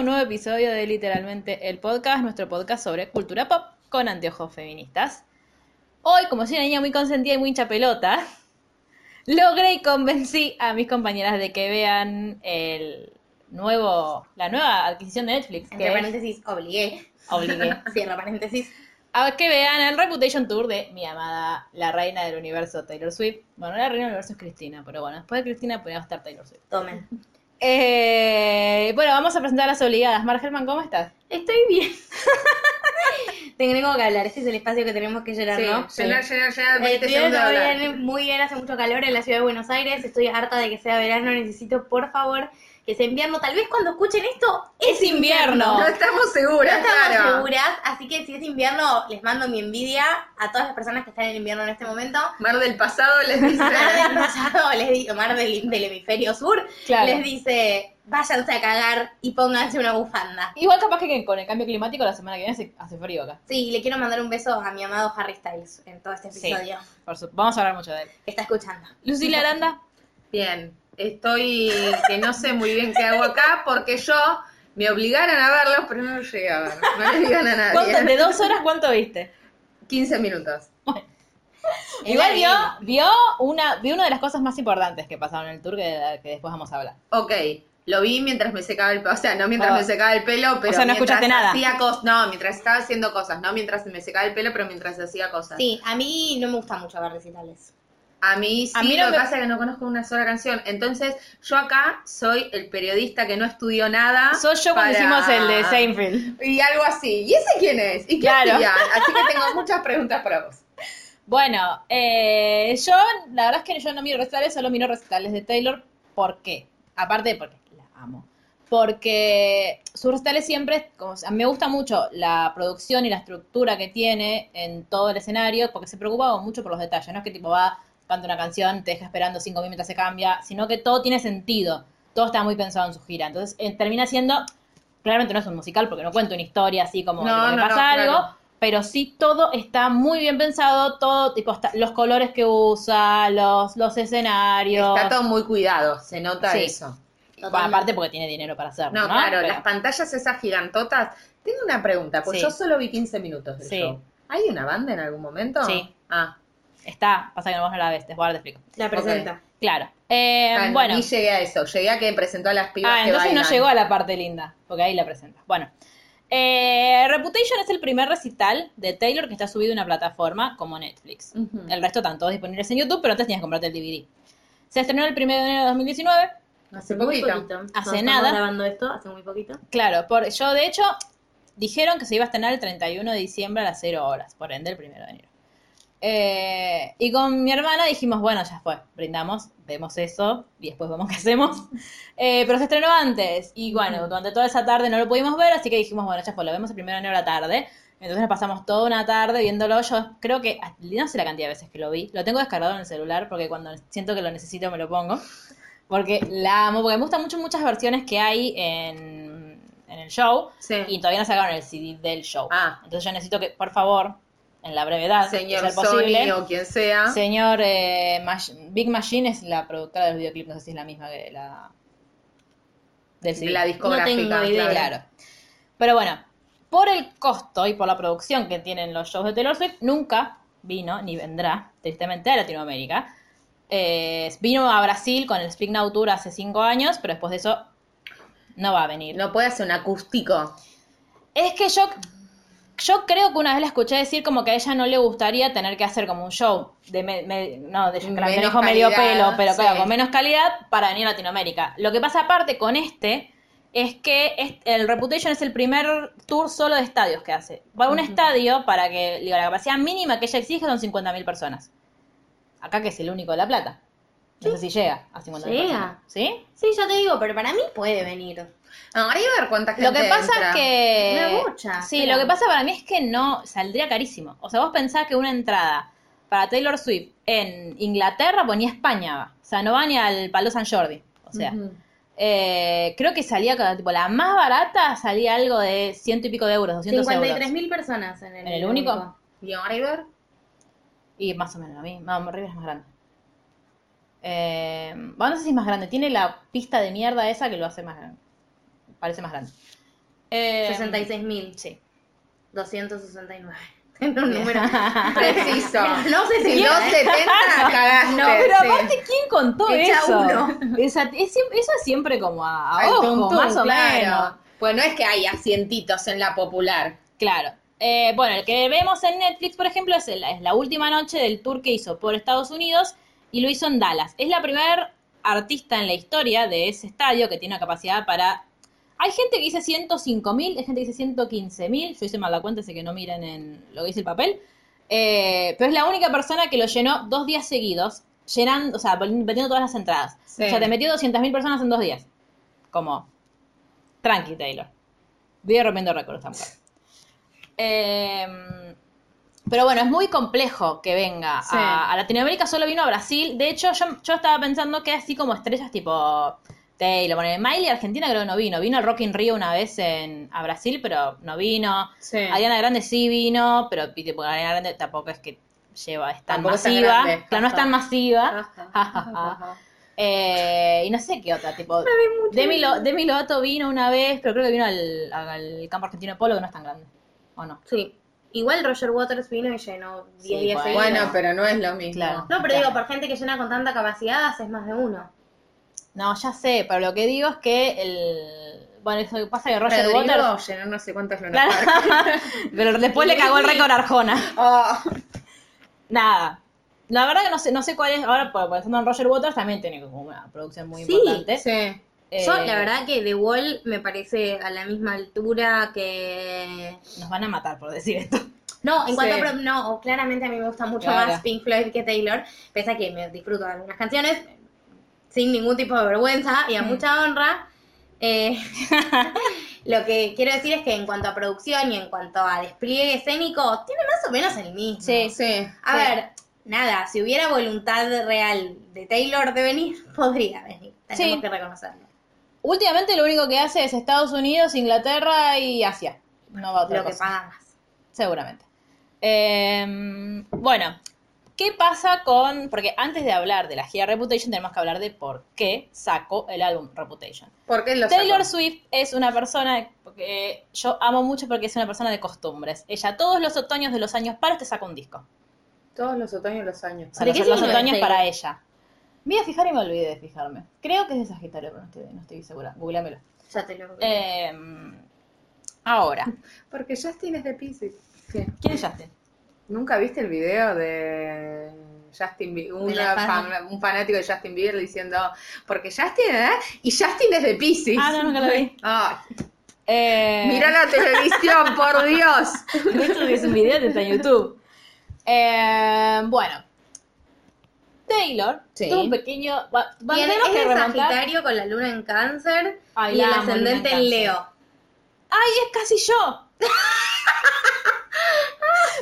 Un nuevo episodio de Literalmente el Podcast, nuestro podcast sobre cultura pop con anteojos feministas. Hoy, como soy una niña muy consentida y muy hincha pelota, logré y convencí a mis compañeras de que vean el nuevo, la nueva adquisición de Netflix. Entre que paréntesis, obligué. obligué Cierra paréntesis. a que vean el Reputation Tour de mi amada, la reina del universo Taylor Swift. Bueno, la reina del universo es Cristina, pero bueno, después de Cristina podría estar Taylor Swift. Tomen. Eh, bueno, vamos a presentar a las obligadas. Margelman, ¿cómo estás? Estoy bien. Tengo que hablar. Este es el espacio que tenemos que llenar, ¿no? Llenar, llenar, llenar, Eh, 20 estoy segundos bien, muy bien, hace mucho calor en la ciudad de Buenos Aires. Estoy harta de que sea verano. Necesito, por favor, que sea invierno. Tal vez cuando escuchen esto es, Es invierno. No estamos seguras, No estamos claro. seguras, así que si es invierno, les mando mi envidia a todas las personas que están en invierno en este momento. Mar del pasado les dice. Mar del pasado, les digo, Mar del, del hemisferio sur, Claro. les dice, váyanse a cagar y pónganse una bufanda. Igual capaz que con el cambio climático la semana que viene hace, hace frío acá. Sí, le quiero mandar un beso a mi amado Harry Styles en todo este Sí. episodio. Por su- Vamos a hablar mucho de él. que Está escuchando. Lucila Aranda. Bien, estoy que no sé muy bien qué hago acá porque yo me obligaron a verlo, pero no lo llegué a ver. No le digan a ¿Cuánto- nadie. ¿De dos horas cuánto viste? 15 minutos. Igual vio, vio una, vio una de las cosas más importantes que pasaron en el tour que, que después vamos a hablar. Ok, lo vi mientras me secaba el pelo, o sea, no mientras Oh. me secaba el pelo, pero O sea, no mientras escuchaste nada. hacía cosas, no, mientras estaba haciendo cosas, no mientras me secaba el pelo, pero mientras hacía cosas. Sí, a mí no me gusta mucho ver recitales. A mí sí, A mí no lo que me- pasa es que no conozco una sola canción. Entonces, yo acá soy el periodista que no estudió nada. Soy yo cuando hicimos el de Seinfeld. Y algo así. ¿Y ese quién es? ¿Y qué Claro. hacía? Así que tengo muchas preguntas para vos. Bueno, eh, yo, la verdad es que yo no miro recitales, solo miro recitales de Taylor. ¿Por qué? Aparte de porque la amo. Porque sus recitales siempre, como, me gusta mucho la producción y la estructura que tiene en todo el escenario, porque se preocupa mucho por los detalles. No es que tipo va, canta una canción, te deja esperando cinco minutos, se cambia, sino que todo tiene sentido. Todo está muy pensado en su gira. Entonces, eh, termina siendo, claramente no es un musical, porque no cuenta una historia así como No, pasa no, algo, claro. pero sí todo está muy bien pensado, todo, tipo, hasta los colores que usa, los, los escenarios. Está todo muy cuidado, se nota Sí. eso. Bueno, aparte porque tiene dinero para hacerlo, No, ¿no? claro, Pero- las pantallas esas gigantotas. Tengo una pregunta, pues Sí. yo solo vi 15 minutos del Sí. show. ¿Hay una banda en algún momento? Sí. Ah, Está, pasa que vos no la ves, después ahora te explico. La presenta. Claro. Eh, ah, bueno. ni llegué a eso. Llegué a que presentó a las pibas Ah, que entonces no llegó a la parte linda, porque ahí la presenta. Bueno. Eh, Reputation es el primer recital de Taylor que está subido a una plataforma como Netflix. El resto están todos disponibles en YouTube, pero antes tenías que comprarte el DVD. Se estrenó el 1 de enero de 2019. Hace muy poquito. poquito. Hace estamos nada. grabando esto, hace muy poquito. Claro, por, yo de hecho dijeron que se iba a estrenar el 31 de diciembre a las 0 horas, por ende el 1 de enero. Eh, y con mi hermana dijimos, bueno, ya fue, brindamos, vemos eso y después vemos qué hacemos. Eh, pero se estrenó antes y bueno, durante toda esa tarde no lo pudimos ver, así que dijimos, bueno, ya fue, lo vemos el 1 de enero a la tarde. Entonces nos pasamos toda una tarde viéndolo. Yo creo que, no sé la cantidad de veces que lo vi, lo tengo descargado en el celular porque cuando siento que lo necesito me lo pongo. Porque la amo, porque me gustan mucho muchas versiones que hay en, en el show Sí. y todavía no sacaron el CD del show. Ah. Entonces yo necesito que, por favor, en la brevedad, Señor de ser posible, Sony o quien sea. señor eh, Mach- Big Machine es la productora del videoclip, no sé si es la misma que la del CD. la discográfica. No tengo idea. Claro. Pero bueno, por el costo y por la producción que tienen los shows de Taylor Swift, nunca vino ni vendrá, tristemente, a Latinoamérica. Eh, vino a Brasil con el Speak Now Tour hace cinco años, pero después de eso no va a venir. No puede hacer un acústico. Es que yo, yo creo que una vez la escuché decir como que a ella no le gustaría tener que hacer como un show de, me- me- no, de Menos que dijo medio pelo, pero claro, con menos calidad para venir a Latinoamérica. Lo que pasa aparte con este es que es- el Reputation es el primer tour solo de estadios que hace. Para un estadio, para que digo, la capacidad mínima que ella exige son 50.000 personas. Acá que es el único de La Plata. No sé si llega a 50.000 Llega. personas. ¿Sí? Sí, ya te digo, pero para mí puede venir. No, hay ver cuánta gente Lo que pasa entra. es que. Una bocha, Sí, pero- lo que pasa para mí es que no saldría carísimo. O sea, vos pensás que una entrada para Taylor Swift en Inglaterra, pues ni a España va. O sea, no va ni al Palo San Jordi. O sea, eh, creo que salía, cada- tipo, la más barata salía algo de ciento y pico de euros, 200 euros. 53.000 personas en el, ¿En el único? ¿Y Oliver? Y más o menos lo mismo. No, River es más grande. Eh, bueno, no sé si es más grande. Tiene la pista de mierda esa que lo hace más grande. Parece más grande. Eh, 66.000. Sí. 269. Tengo un número Preciso. No sé si Si no 70, cagaste. No, pero sí. aparte, ¿quién contó Echa eso? uno. Esa- es eso es siempre como a, a Al ojo, tuntún, más o claro. menos. Pues no es que hay asientitos en la popular. Claro. Eh, bueno, el que vemos en Netflix, por ejemplo, es, el- es la última noche del tour que hizo por Estados Unidos y lo hizo en Dallas. Es la primera artista en la historia de ese estadio que tiene una capacidad para... Hay gente que dice 105 mil, hay gente que dice 115 mil, yo hice mal la cuenta, así que no miren en lo que dice el papel. Eh, pero es la única persona que lo llenó dos días seguidos, llenando, o sea, metiendo todas las entradas. Sí. O sea, te metió 200 mil personas en dos días. Como, tranqui, Taylor. Voy rompiendo récords tampoco. Eh, pero bueno, es muy complejo que venga Sí. a, a Latinoamérica, solo vino a Brasil. De hecho, yo, yo estaba pensando que así como estrellas tipo Taylor, bueno, Miley Argentina creo que no vino. Vino al Rock in Rio una vez en, a Brasil, pero no vino. Sí. Ariana Grande sí vino, pero tipo, Ariana Grande tampoco es que lleva, es tan Tampoco es tan masiva. grande. claro, no es tan masiva. Ajá. Eh, y no sé qué otra, tipo. Demi, Lo- Demi Lovato vino una vez, pero creo que vino al, al campo argentino de polo, que no es tan grande. ¿O no? Sí. Igual Roger Waters vino y llenó 10 Sí, días bueno. seguidos. Pero no es lo mismo. Claro. No, pero Claro. digo, por gente que llena con tanta capacidad, haces más de uno. No, ya sé, pero lo que digo es que el. Bueno, eso pasa que Roger Rodrigo Waters. llenó no sé cuántos Luna Claro. Park. pero después le cagó el récord a Arjona. Oh. Nada. La verdad que no sé, no sé cuál es. Ahora, por- pensando en Roger Waters, también tiene como una producción muy Sí, importante. Sí. Yo, Eh, la verdad que The Wall me parece a la misma altura que... Nos van a matar por decir esto. No, en cuanto a... No, claramente a mí me gusta mucho Claro. más Pink Floyd que Taylor, pese a que me disfruto de algunas canciones sin ningún tipo de vergüenza y a Mm. mucha honra. Eh, lo que quiero decir es que en cuanto a producción y en cuanto a despliegue escénico, tiene más o menos el mismo. Sí. Sí. A ver, nada, si hubiera voluntad real de Taylor de venir, podría venir. Tenemos Sí. que reconocerlo. Últimamente lo único que hace es Estados Unidos, Inglaterra y Asia. No va a otra Lo que paga más. Seguramente. Eh, bueno, ¿qué pasa con...? Porque antes de hablar de la gira Reputation tenemos que hablar de por qué sacó el álbum Reputation. ¿Por qué lo Taylor sacó? Swift es una persona que yo amo mucho porque es una persona de costumbres. Ella todos los otoños de los años paros te saca un disco. Todos los otoños y los años. Sea, ¿De los, qué los otoños para ella. Me iba a fijar y me olvidé de fijarme. Creo que es de Sagitario, pero no estoy, no estoy segura. Googleamelo. Ya te lo Eh, ahora, Porque Justin es de Pisces. ¿quién es Justin? ¿Nunca viste el video de Justin Bieber? De la Una fan. fan- un fanático de Justin Bieber diciendo, porque Justin, ¿eh? Y Justin es de Pisces. Ah, no, nunca lo vi. Eh, mira la televisión, por Dios. Es un video que está en YouTube. Eh, bueno. Taylor Sí. tuvo un pequeño. va- va- Y él es que de remontar. Sagitario con la luna en cáncer Ay, y el ascendente en en. Leo. ¡Ay, es casi yo!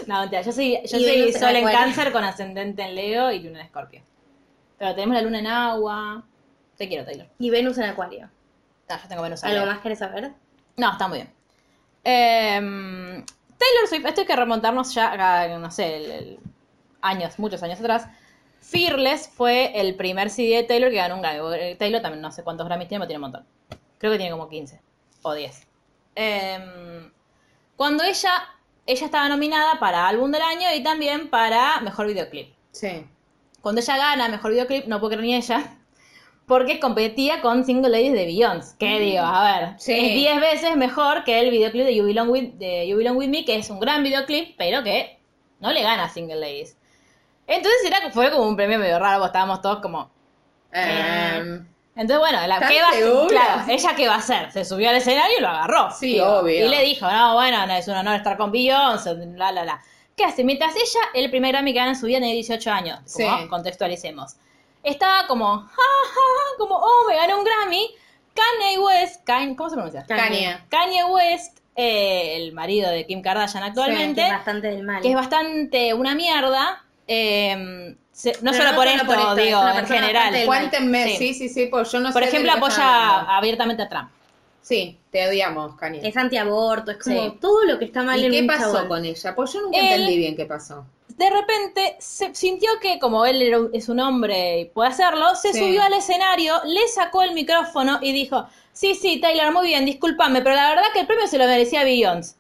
no, mentira, yo soy, yo soy sol en cáncer con ascendente en Leo y luna en Escorpio. Pero tenemos la luna en agua. Te quiero, Taylor. Y Venus en Acuario. No, yo tengo Venus en ¿Algo más querés saber? No, está muy bien. Eh, Taylor Swift, esto hay que remontarnos ya a, no sé, el- el- años, muchos años atrás. Fearless fue el primer CD de Taylor que ganó un Grammy. porque Taylor también no sé cuántos Grammys tiene, pero tiene un montón. Creo que tiene como 15 o 10. em, cuando ella, ella estaba nominada para álbum del año y también para mejor videoclip. Sí. Cuando ella gana mejor videoclip, no puedo creer ni ella, porque competía con Single Ladies de Beyoncé. ¿Qué digo? A ver, Sí. es 10 veces mejor que el videoclip de You Belong With, de you Belong With Me, que es un gran videoclip, pero que no le gana a Single Ladies. Entonces era, fue como un premio medio raro, estábamos todos como... Em, Entonces, bueno, la, ¿Estás ¿qué va, claro, ¿ella qué va a hacer? Se subió al escenario y lo agarró. Sí, obvio. Y le dijo, no, bueno, no, es un honor estar con Beyoncé, la, la, la. ¿Qué hace? Mientras ella, el primer Grammy que gana en su vida, tenía 18 años, como Sí. contextualicemos. Estaba como, ja, ja, como, oh, me ganó un Grammy. Kanye West, Kanye, ¿cómo se pronuncia? Kanye. Kanye West, eh, el marido de Kim Kardashian Que actualmente, es bastante del mal. que es bastante una mierda, eh, se- no solo no por solo esto, por esto, es digo, en general. Cuéntenme, Sí. sí, sí, pues yo no Por sé. ejemplo, apoya abiertamente a Trump. Sí, te odiamos, Kanye. Es antiaborto, es como Sí. todo lo que está mal ¿Y en qué un pasó chabón. con ella? Pues yo nunca Él- entendí bien qué pasó. De repente se sintió que como él era es un hombre y puede hacerlo, se Sí. subió al escenario, le sacó el micrófono y dijo, sí, sí, Taylor, muy bien, discúlpame, pero la verdad que el premio se lo merecía Beyoncé.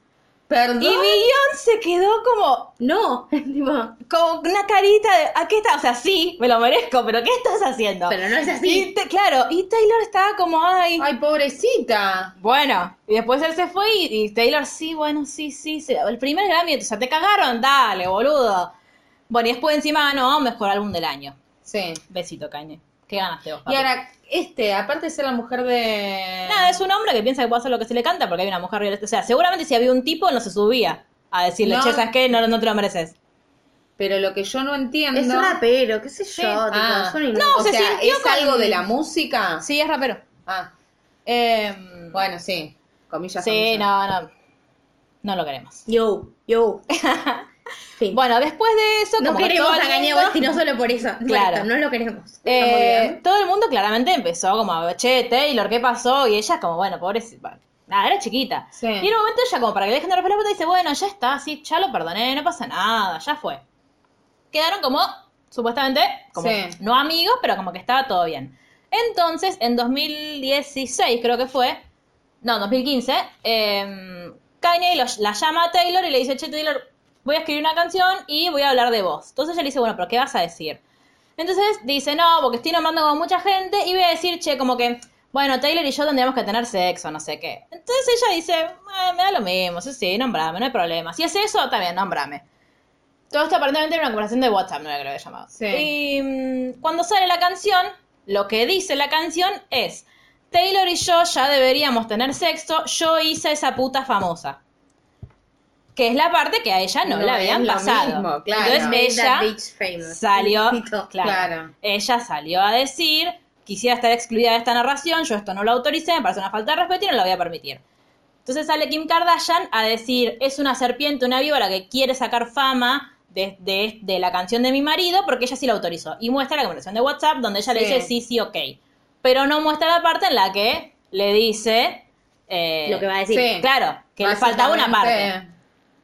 Perdón. Y Beyoncé se quedó como, No, como una carita de, ¿a qué está? O sea, sí, me lo merezco, pero ¿qué estás haciendo? pero no es así. Y te- claro, y Taylor estaba como, ay, Ay, pobrecita. Bueno, y después él se fue y, y Taylor, sí, bueno, sí, sí, sí, el primer Grammy, o sea, te cagaron, dale, boludo. Bueno, y después encima ganó mejor álbum del año. Sí. Besito, Kanye. ¿Qué ganaste vos, Y ahora, este, aparte de ser la mujer de. Nada, es un hombre que piensa que puede hacer lo que se le canta porque hay una mujer. O sea, seguramente si había un tipo no se subía a decirle, No. che, ¿sabes qué? No, no te lo mereces. Pero lo que yo no entiendo. Es rapero, qué sé yo, tipo, Ah. No, o se sea, sintió ¿es con- algo de la música? Sí, es rapero. Ah, Eh, bueno, sí. Comillas. sí, comillas. no, no. No lo queremos. Yo, yo. Bueno, después de eso, no como que queremos todo a Kanye mundo- West y no solo por eso. Claro. No lo queremos. Eh, todo el mundo claramente empezó como, che, Taylor, ¿qué pasó? Y ella como, bueno, pobrecita. Nada, era chiquita. Sí. Y en un momento ella como para que le dejen de romper la dice, bueno, ya está, sí, ya lo perdoné, no pasa nada, ya fue. Quedaron como, supuestamente, como Sí. no amigos, pero como que estaba todo bien. Entonces, en 2016 creo que fue, no, 2015, eh, Kanye lo- la llama a Taylor y le dice, che, Taylor, voy a escribir una canción y voy a hablar de vos. Entonces ella le dice, bueno, pero ¿qué vas a decir? Entonces dice, no, porque estoy nombrando como mucha gente y voy a decir, che, como que, bueno, Taylor y yo tendríamos que tener sexo, no sé qué. Entonces ella dice, "Eh, me da lo mismo, sí, sí, nombrame, no hay problema. Si es eso, también, nombrame. Todo esto aparentemente era una conversación de WhatsApp, no era que lo había llamado. Sí. Y mm, cuando sale la canción, lo que dice la canción es, Taylor y yo ya deberíamos tener sexo, yo hice esa puta famosa. Que es la parte que a ella no, No le habían pasado. mismo, claro. Entonces ella salió, claro, Claro. ella salió a decir, quisiera estar excluida de esta narración, yo esto no lo autoricé, me parece una falta de respeto y no lo voy a permitir. Entonces sale Kim Kardashian a decir, es una serpiente, una víbora que quiere sacar fama de, de- de la canción de mi marido porque ella sí la autorizó. Y muestra la conversación de WhatsApp donde ella le dice, sí, sí, ok. Pero no muestra la parte en la que le dice... eh, Lo que va a decir. Sí. Claro, que le faltaba una parte.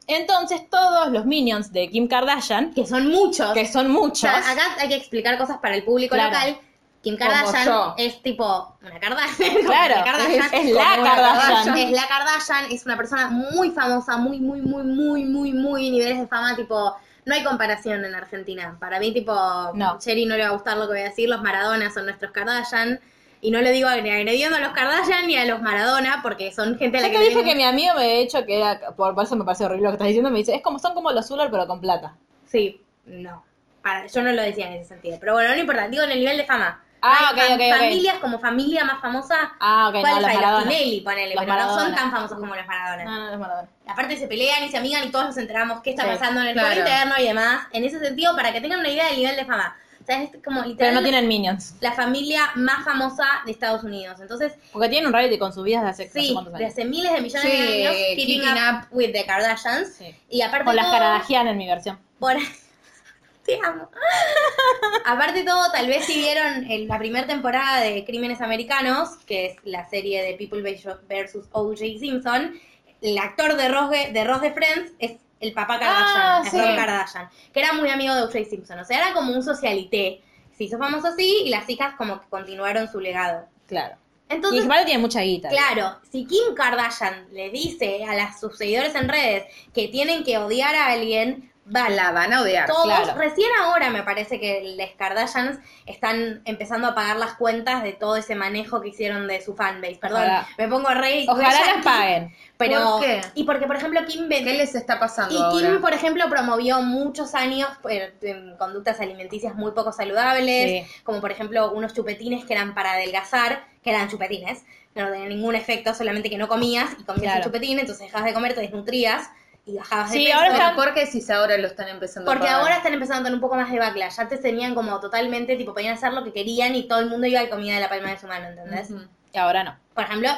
Entonces todos los minions de Kim Kardashian, Que son muchos. que son O muchos... sea, acá hay que explicar cosas para el público Claro. local. Kim Kardashian es tipo una Kardashian. Claro, una Kardashian. es, es la Kardashian. Kardashian. Es la Kardashian, es una persona muy famosa, muy, muy, muy, muy, muy, muy niveles de fama, tipo, no hay comparación en Argentina. Para mí, tipo, No. Cherry no le va a gustar lo que voy a decir, los Maradona son nuestros Kardashian. Y no lo digo ni agrediendo a los Kardashian ni a los Maradona, porque son gente a la Yo que te dije que mi amigo me ha hecho que era, por, por eso me parece horrible lo que estás diciendo, me dice, es como son como los Zuller pero con plata. Sí, no. Para, yo no lo decía en ese sentido. Pero bueno, no importa, digo en el nivel de fama. Ah, No hay ok, ok, ok. Familias como familia más famosa. Ah, ok, no, ¿Cuáles los? Maradona. Tinelli, ponele, Los pero no son tan famosos como los Maradona. No, no, los Maradona. Aparte se pelean y se amigan y todos nos enteramos qué está Sí, pasando en el claro. interno y demás. En ese sentido, para que tengan una idea del nivel de fama. O sea, es como Pero literal no tienen minions. la familia más famosa de Estados Unidos. Entonces, Porque tienen un reality con sus vidas de hace sí, de hace miles de millones Sí, de años, keeping, Keeping up, with the Kardashians. Sí. Y aparte Con las Kardashian en mi versión. por Te amo. Aparte de todo, tal vez si vieron en la primera temporada de Crímenes Americanos, que es la serie de People vs. O.J. Simpson, el actor de Ross de, de Ross de Friends es el papá Kardashian, Ah, sí. Rob Kardashian, que era muy amigo de O.J. Simpson. O sea, era como un socialité. Se hizo famoso así y las hijas como que continuaron su legado. Claro. Y Entonces, Kimberly tiene mucha guita. Claro, si Kim Kardashian le dice a las, sus seguidores en redes que tienen que odiar a alguien, van La van a odiar. todos, claro. recién ahora me parece que los Kardashians están empezando a pagar las cuentas de todo ese manejo que hicieron de su fanbase. Perdón, Ojalá. me pongo rey. Ojalá las paguen. Pero, ¿Por qué? Y porque, por ejemplo, Kim ¿Qué les está pasando y Kim, por ejemplo, promovió muchos años eh, en conductas alimenticias muy poco saludables, Sí. como por ejemplo unos chupetines que eran para adelgazar, que eran chupetines, que no tenían ningún efecto, solamente que no comías y comías Claro. el chupetín, entonces dejabas de comer, te desnutrías y bajabas de Sí, peso. ahora están- ¿por qué si ahora lo están empezando Porque a pagar? ahora están empezando a tener un poco más de backlash. Antes tenían como totalmente, tipo, podían hacer lo que querían y todo el mundo iba a comida de la palma de su mano, ¿entendés? Y ahora no. Por ejemplo,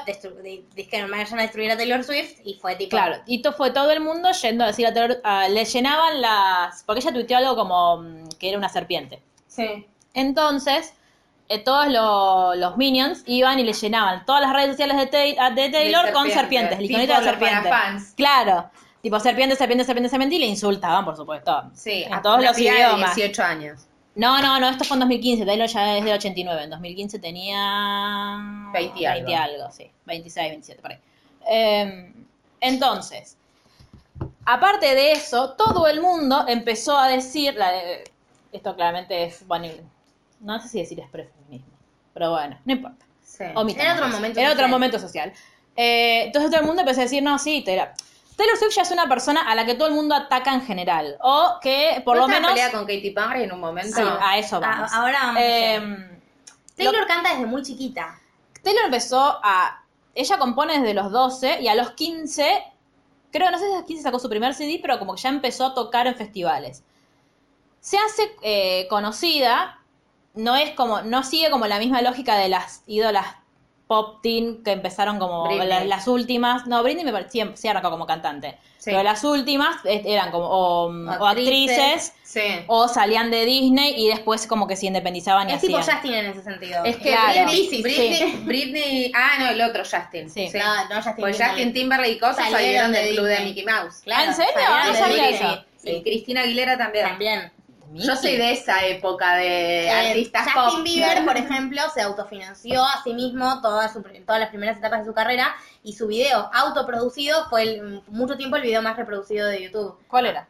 dijeron, vayan a destruir a Taylor Swift y fue tipo... Claro, y to- fue todo el mundo yendo a decir a Taylor, a- le llenaban las, porque ella tuiteó algo como mm, que era una serpiente. Sí. Entonces, eh, todos lo- los minions iban y le llenaban todas las redes sociales de, Tai- a- de Taylor De con serpiente. serpientes, el iconito de serpiente. parafans. Claro, tipo serpiente, serpiente, serpiente, serpiente, y le insultaban, por supuesto. Sí, en a todos los de idiomas. 18 años. No, no, no, esto fue en 2015, Taylor ya es de 89, en 2015 tenía... 20 y algo. 20 algo, sí, 26, 27, por ahí. Eh, entonces, aparte de eso, todo el mundo empezó a decir, la de- esto claramente es, bueno, no sé si decir es prefeminismo, pero bueno, no importa. Sí. Era otro momento Era otro social. momento social. Eh, entonces todo el mundo empezó a decir, no, sí, Taylor. Taylor Swift ya es una persona a la que todo el mundo ataca en general. O que por ¿No lo menos... pelea con Katy Perry en un momento? Sí, a eso vamos. A- ahora vamos Eh, Taylor canta desde muy chiquita. Taylor empezó a... Ella compone desde los 12 y a los 15, creo, no sé si a los 15 sacó su primer CD, pero como que ya empezó a tocar en festivales. Se hace eh, conocida, no es como, no sigue como la misma lógica de las ídolas pop teen que empezaron como la- las últimas. No, Britney me parecía, sí arrancó como cantante. Sí. Pero las últimas eh, eran como o, o Actrices. actrices Sí. o salían de Disney y después como que se independizaban y Es tipo hacían. Justin en ese sentido. Es que Claro. Britney, Sí. Britney, Britney- ah, no, el otro Justin. Sí. No, no Justin Pues Timberlake. Justin Timberlake y cosas Salieron salieron de del club de. Mickey Mouse. Claro, ¿En serio? Ah, no sabía eso. Y Cristina Aguilera también. También. Yo soy de esa época de Eh, artistas Justin pop. Bieber, por ejemplo, se autofinanció a sí mismo todas, su- todas las primeras etapas de su carrera y su video autoproducido fue el- mucho tiempo el video más reproducido de YouTube. ¿Cuál era?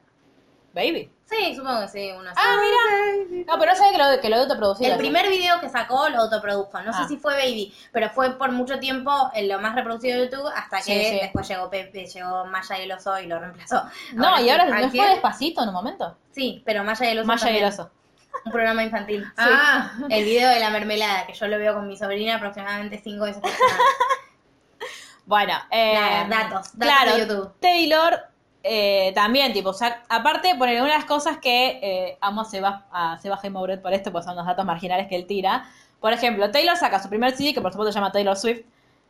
Baby. Sí, supongo que sí, uno así. Ah, mira. No, pero no sabía que lo, que lo autoproducía. El primer video que sacó lo autoprodujo. No Ah. sé si fue Baby, pero fue por mucho tiempo en lo más reproducido de YouTube hasta que Sí, sí. después llegó Pepe, llegó Maya y el oso y lo reemplazó. No, y ahora ¿a ¿no fue despacito en un momento. Sí, pero Maya y el oso. Maya y el también. oso. Un programa infantil. Ah. Sí. El video de la mermelada, que yo lo veo con mi sobrina aproximadamente cinco veces por semana. Bueno, eh, Nada, datos, datos claro, de YouTube. Taylor eh, también, tipo, sea, aparte poner unas cosas que eh, amo a Seba, a Seba G. Mouret por esto, pues son los datos marginales que él tira. Por ejemplo, Taylor saca su primer CD, que por supuesto se llama Taylor Swift,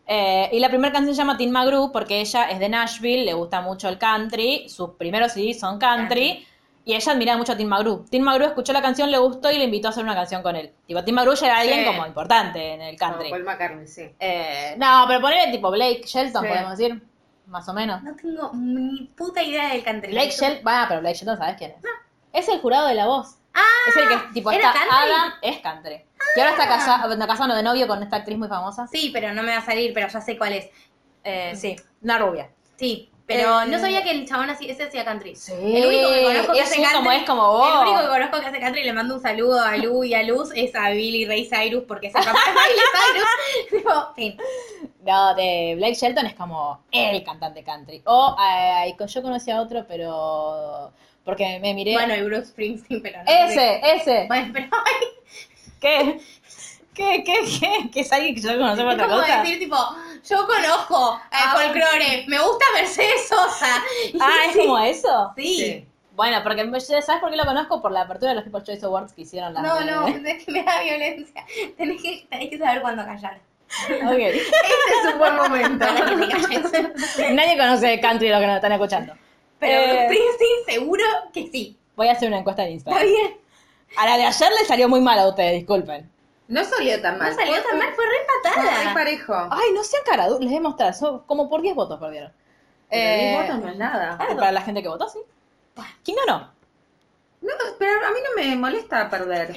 eh, y la primera canción se llama Teen McGrew, porque ella es de Nashville, le gusta mucho el country, sus primeros CDs son country, y ella admira mucho a Tim McGrew. Tim McGrew escuchó la canción, le gustó y le invitó a hacer una canción con él. Tipo, Tim McGrew ya era alguien como importante en el country. Como Paul McCartney, sí. Eh, no, pero ponerle tipo Blake Shelton, Sí. podemos decir, más o menos. No tengo ni puta idea del country. Blake Shelton, va, pero Blake Shelton, ¿sabes quién es? Es el jurado de la voz. Ah, Es el que, tipo, ¿era está country? Adam, es country. Y ahora está casa- casando de novio con esta actriz muy famosa. Sí, pero no me va a salir, pero ya sé cuál es. Eh, sí, una rubia. Sí, pero Eh, no sabía que el chabón así, ese hacía country. Sí, el único que conozco que es hace un country. como es como vos. El único que conozco que hace country y le mando un saludo a Lu y a Luz es a Billy Ray Cyrus porque es el papá de Miley Cyrus. Tipo, fin. No, de Blake Shelton es como el cantante country. O eh, yo conocí a otro, pero porque me miré. Bueno, y Bruce Springsteen, pero no. sé. ese, ese. Bueno, pero ¿Qué? ¿Qué, qué, qué? ¿Que es alguien que yo conocí por otra cosa? decir, tipo, yo conozco al Ah, folclore, me gusta Mercedes Sosa. Ah, ¿es sí, como eso? Sí. Sí. Bueno, porque ¿sabes por qué lo conozco? Por la apertura de los People's Choice Awards que hicieron las No, de- no, es que me da violencia. Tenés que, tenés que saber cuándo callar. Ok. Este es un buen momento. Para que te calles. Nadie conoce country lo que nos están escuchando. Pero Eh, seguro que sí. voy a hacer una encuesta en Está Instagram. bien. A la de ayer le salió muy mal a ustedes, disculpen. No salió tan mal. No salió tan mal, fue re Fue empatada. parejo. Ay, no sean caraduras, les voy a mostrar. son como por 10 votos perdieron. Eh, diez votos no es nada. para la gente que votó, sí. ¿Quién ganó? No, pero a mí no me molesta perder.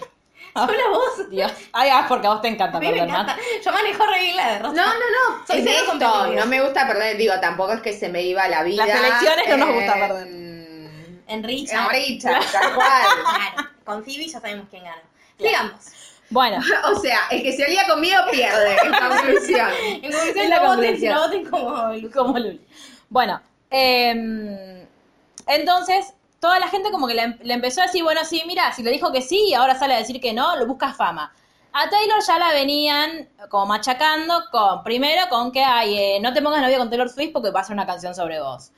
Solo vos. Dios. Ay, ah, porque a vos te encanta A mí me perder, encanta. Matt. Yo manejo re bien la derrota. No, no, no. Soy es cero esto. No me gusta perder. Digo, tampoco es que se me iba la vida. Las elecciones no nos gusta perder. en- En Richard. En Richard, tal cual. Claro. Con Phoebe ya sabemos quién gana. Sigamos. Bueno, O sea, el que se alía conmigo pierde, en conclusión. En conclusión, la no voten, conclusión. no voten como como Luli. Bueno, em, entonces toda la gente como que le, le empezó a decir, bueno, sí, mira, si le dijo que sí y ahora sale a decir que no, lo busca fama. A Taylor ya la venían como machacando con, primero con que, ay, eh, no te pongas novio con Taylor Swift porque va a ser una canción sobre vos.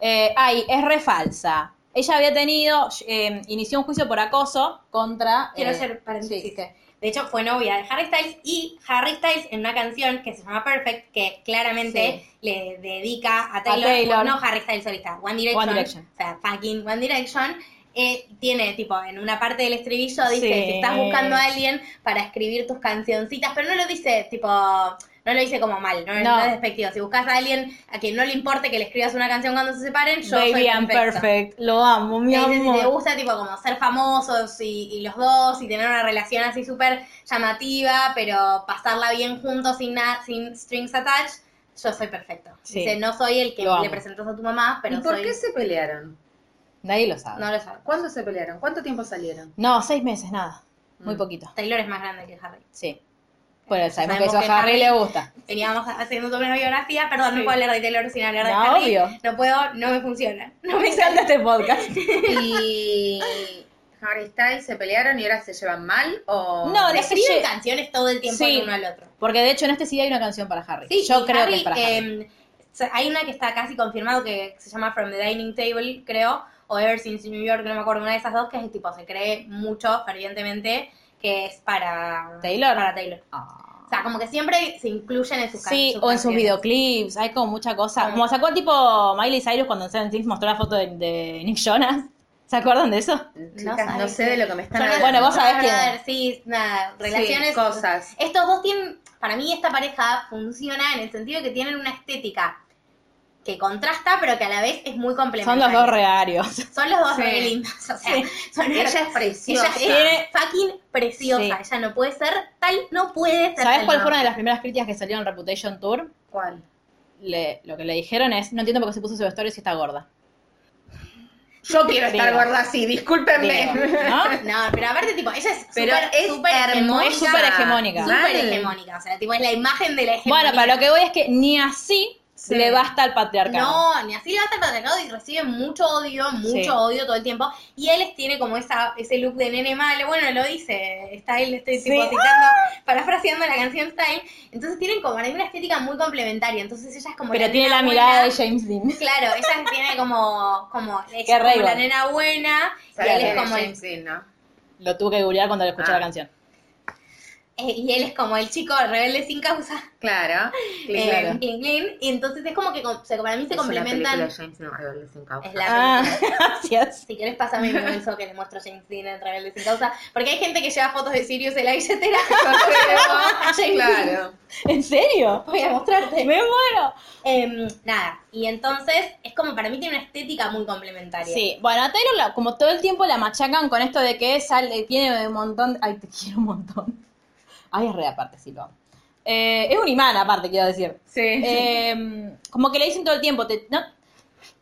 Eh, ay, es re falsa. Ella había tenido, eh, inició un juicio por acoso contra... Quiero eh, hacer paréntesis. sí. De hecho, fue novia de Harry Styles y Harry Styles en una canción que se llama Perfect, que claramente le dedica a Taylor, Taylor. no Harry Styles solista, One Direction, One Direction. o sea, fucking One Direction, eh, tiene tipo en una parte del estribillo dice Sí. si estás buscando a alguien para escribir tus cancioncitas, pero no lo dice tipo, no lo dice como mal, no, No. no es despectivo. Si buscas a alguien a quien no le importe que le escribas una canción cuando se separen, yo Baby, soy I'm perfecto. perfect. Lo amo, mi dice, si te amor. gusta tipo como ser famosos y, y los dos y tener una relación así súper llamativa, pero pasarla bien juntos sin, na- sin strings attached, yo soy perfecto. Sí. Dice, no soy el que Lo amo. le presentas a tu mamá, pero ¿Y por soy... qué se pelearon? Nadie lo sabe. No lo sabes. ¿Cuándo se pelearon? ¿Cuánto tiempo salieron? No, seis meses, nada. Muy Mm. poquito. Taylor es más grande que Harry. Sí. Bueno, sabemos, Sabemos que eso que a Harry, Harry- le gusta. Veníamos haciendo toda una biografía, perdón, Sí. no puedo hablar de Taylor sin hablar de No, Harry. obvio. No puedo, no me funciona. No Me encanta este podcast. ¿Y Harry Styles se pelearon y ahora se llevan mal? ¿O... No, Se no escriben si- canciones todo el tiempo Sí. el uno al otro. Porque de hecho en este sí hay una canción para Harry. Sí, Yo creo Harry, que es para Harry. eh, se- hay una que está casi confirmado que se llama From the Dining Table, creo, o Ever Since New York, no me acuerdo, una de esas dos, que es tipo, se cree mucho, fervientemente, que es para ¿Taylor? Para Taylor. O sea, como que siempre se incluyen en sus Sí, sus o en sus videoclips, hay como mucha cosa. Como- Como sacó tipo Miley Cyrus cuando en Seven Things mostró la foto de, de Nick Jonas. ¿Se acuerdan de eso? Chicas, no, sabes sé de lo que me están no- hablando. Bueno, vos sabés no, quién ver, Sí, nada, relaciones. Sí, cosas. Estos dos tienen, para mí esta pareja funciona en el sentido de que tienen una estética que contrasta, pero que a la vez es muy Son complementaria. los dos rearios. Son los dos Sí. re lindos. O sea, Sí. son Ella es ella preciosa. es fucking preciosa. Sí. Ella no puede ser tal, no puede ser ¿Sabes cuál no. fue una de las primeras críticas que salió en Reputation Tour? ¿Cuál? Le- lo que le dijeron es, no entiendo por qué se puso su vestuario si está gorda. Yo quiero estar Digo. gorda así, discúlpenme. Digo, ¿no? No, pero aparte, tipo, ella es Pero súper, es súper hermosa. hegemónica. Es súper hegemónica. Súper hegemónica. O sea, tipo, es la imagen de la hegemonía. Bueno, para lo que voy es que ni así Sí. le basta al patriarcado. No, ni así le va a estar patriarcado y recibe mucho odio, mucho Sí. odio todo el tiempo. Y él tiene como esa, ese look de nene malo. Bueno, lo dice Style, estoy tipo Sí. citando, parafraseando la canción Style. Entonces tienen como hay una estética muy complementaria. Entonces ella es como Pero tiene nena la mirada de. James Dean. Claro, ella tiene como, como, ella Qué es como rey, la nena buena y ¿Sabes él es como el James Dean, no? Lo tuve que googlear cuando le escuché Ah. la canción. Eh, y él es como el chico rebelde sin causa. Claro. eh, Claro. clean, clean, y entonces es como que para mí se Es complementan. de James Dean, Rebelde sin causa. Es la Ah, gracias. Si querés, pásame mi beso que le muestro a James Dean en Rebelde sin causa. Porque hay gente que lleva fotos de Sirius en la billetera. James claro. ¿En serio? Voy a mostrarte. Me muero. Em, nada, y entonces es como para mí tiene una estética muy complementaria. Sí, bueno, a Taylor la- como todo el tiempo la machacan con esto de que sale, tiene un montón, ay, te quiero un montón. Ay, es re aparte, sí lo amo. Eh, es un imán aparte, quiero decir. Sí. Eh, como que le dicen todo el tiempo, te- no,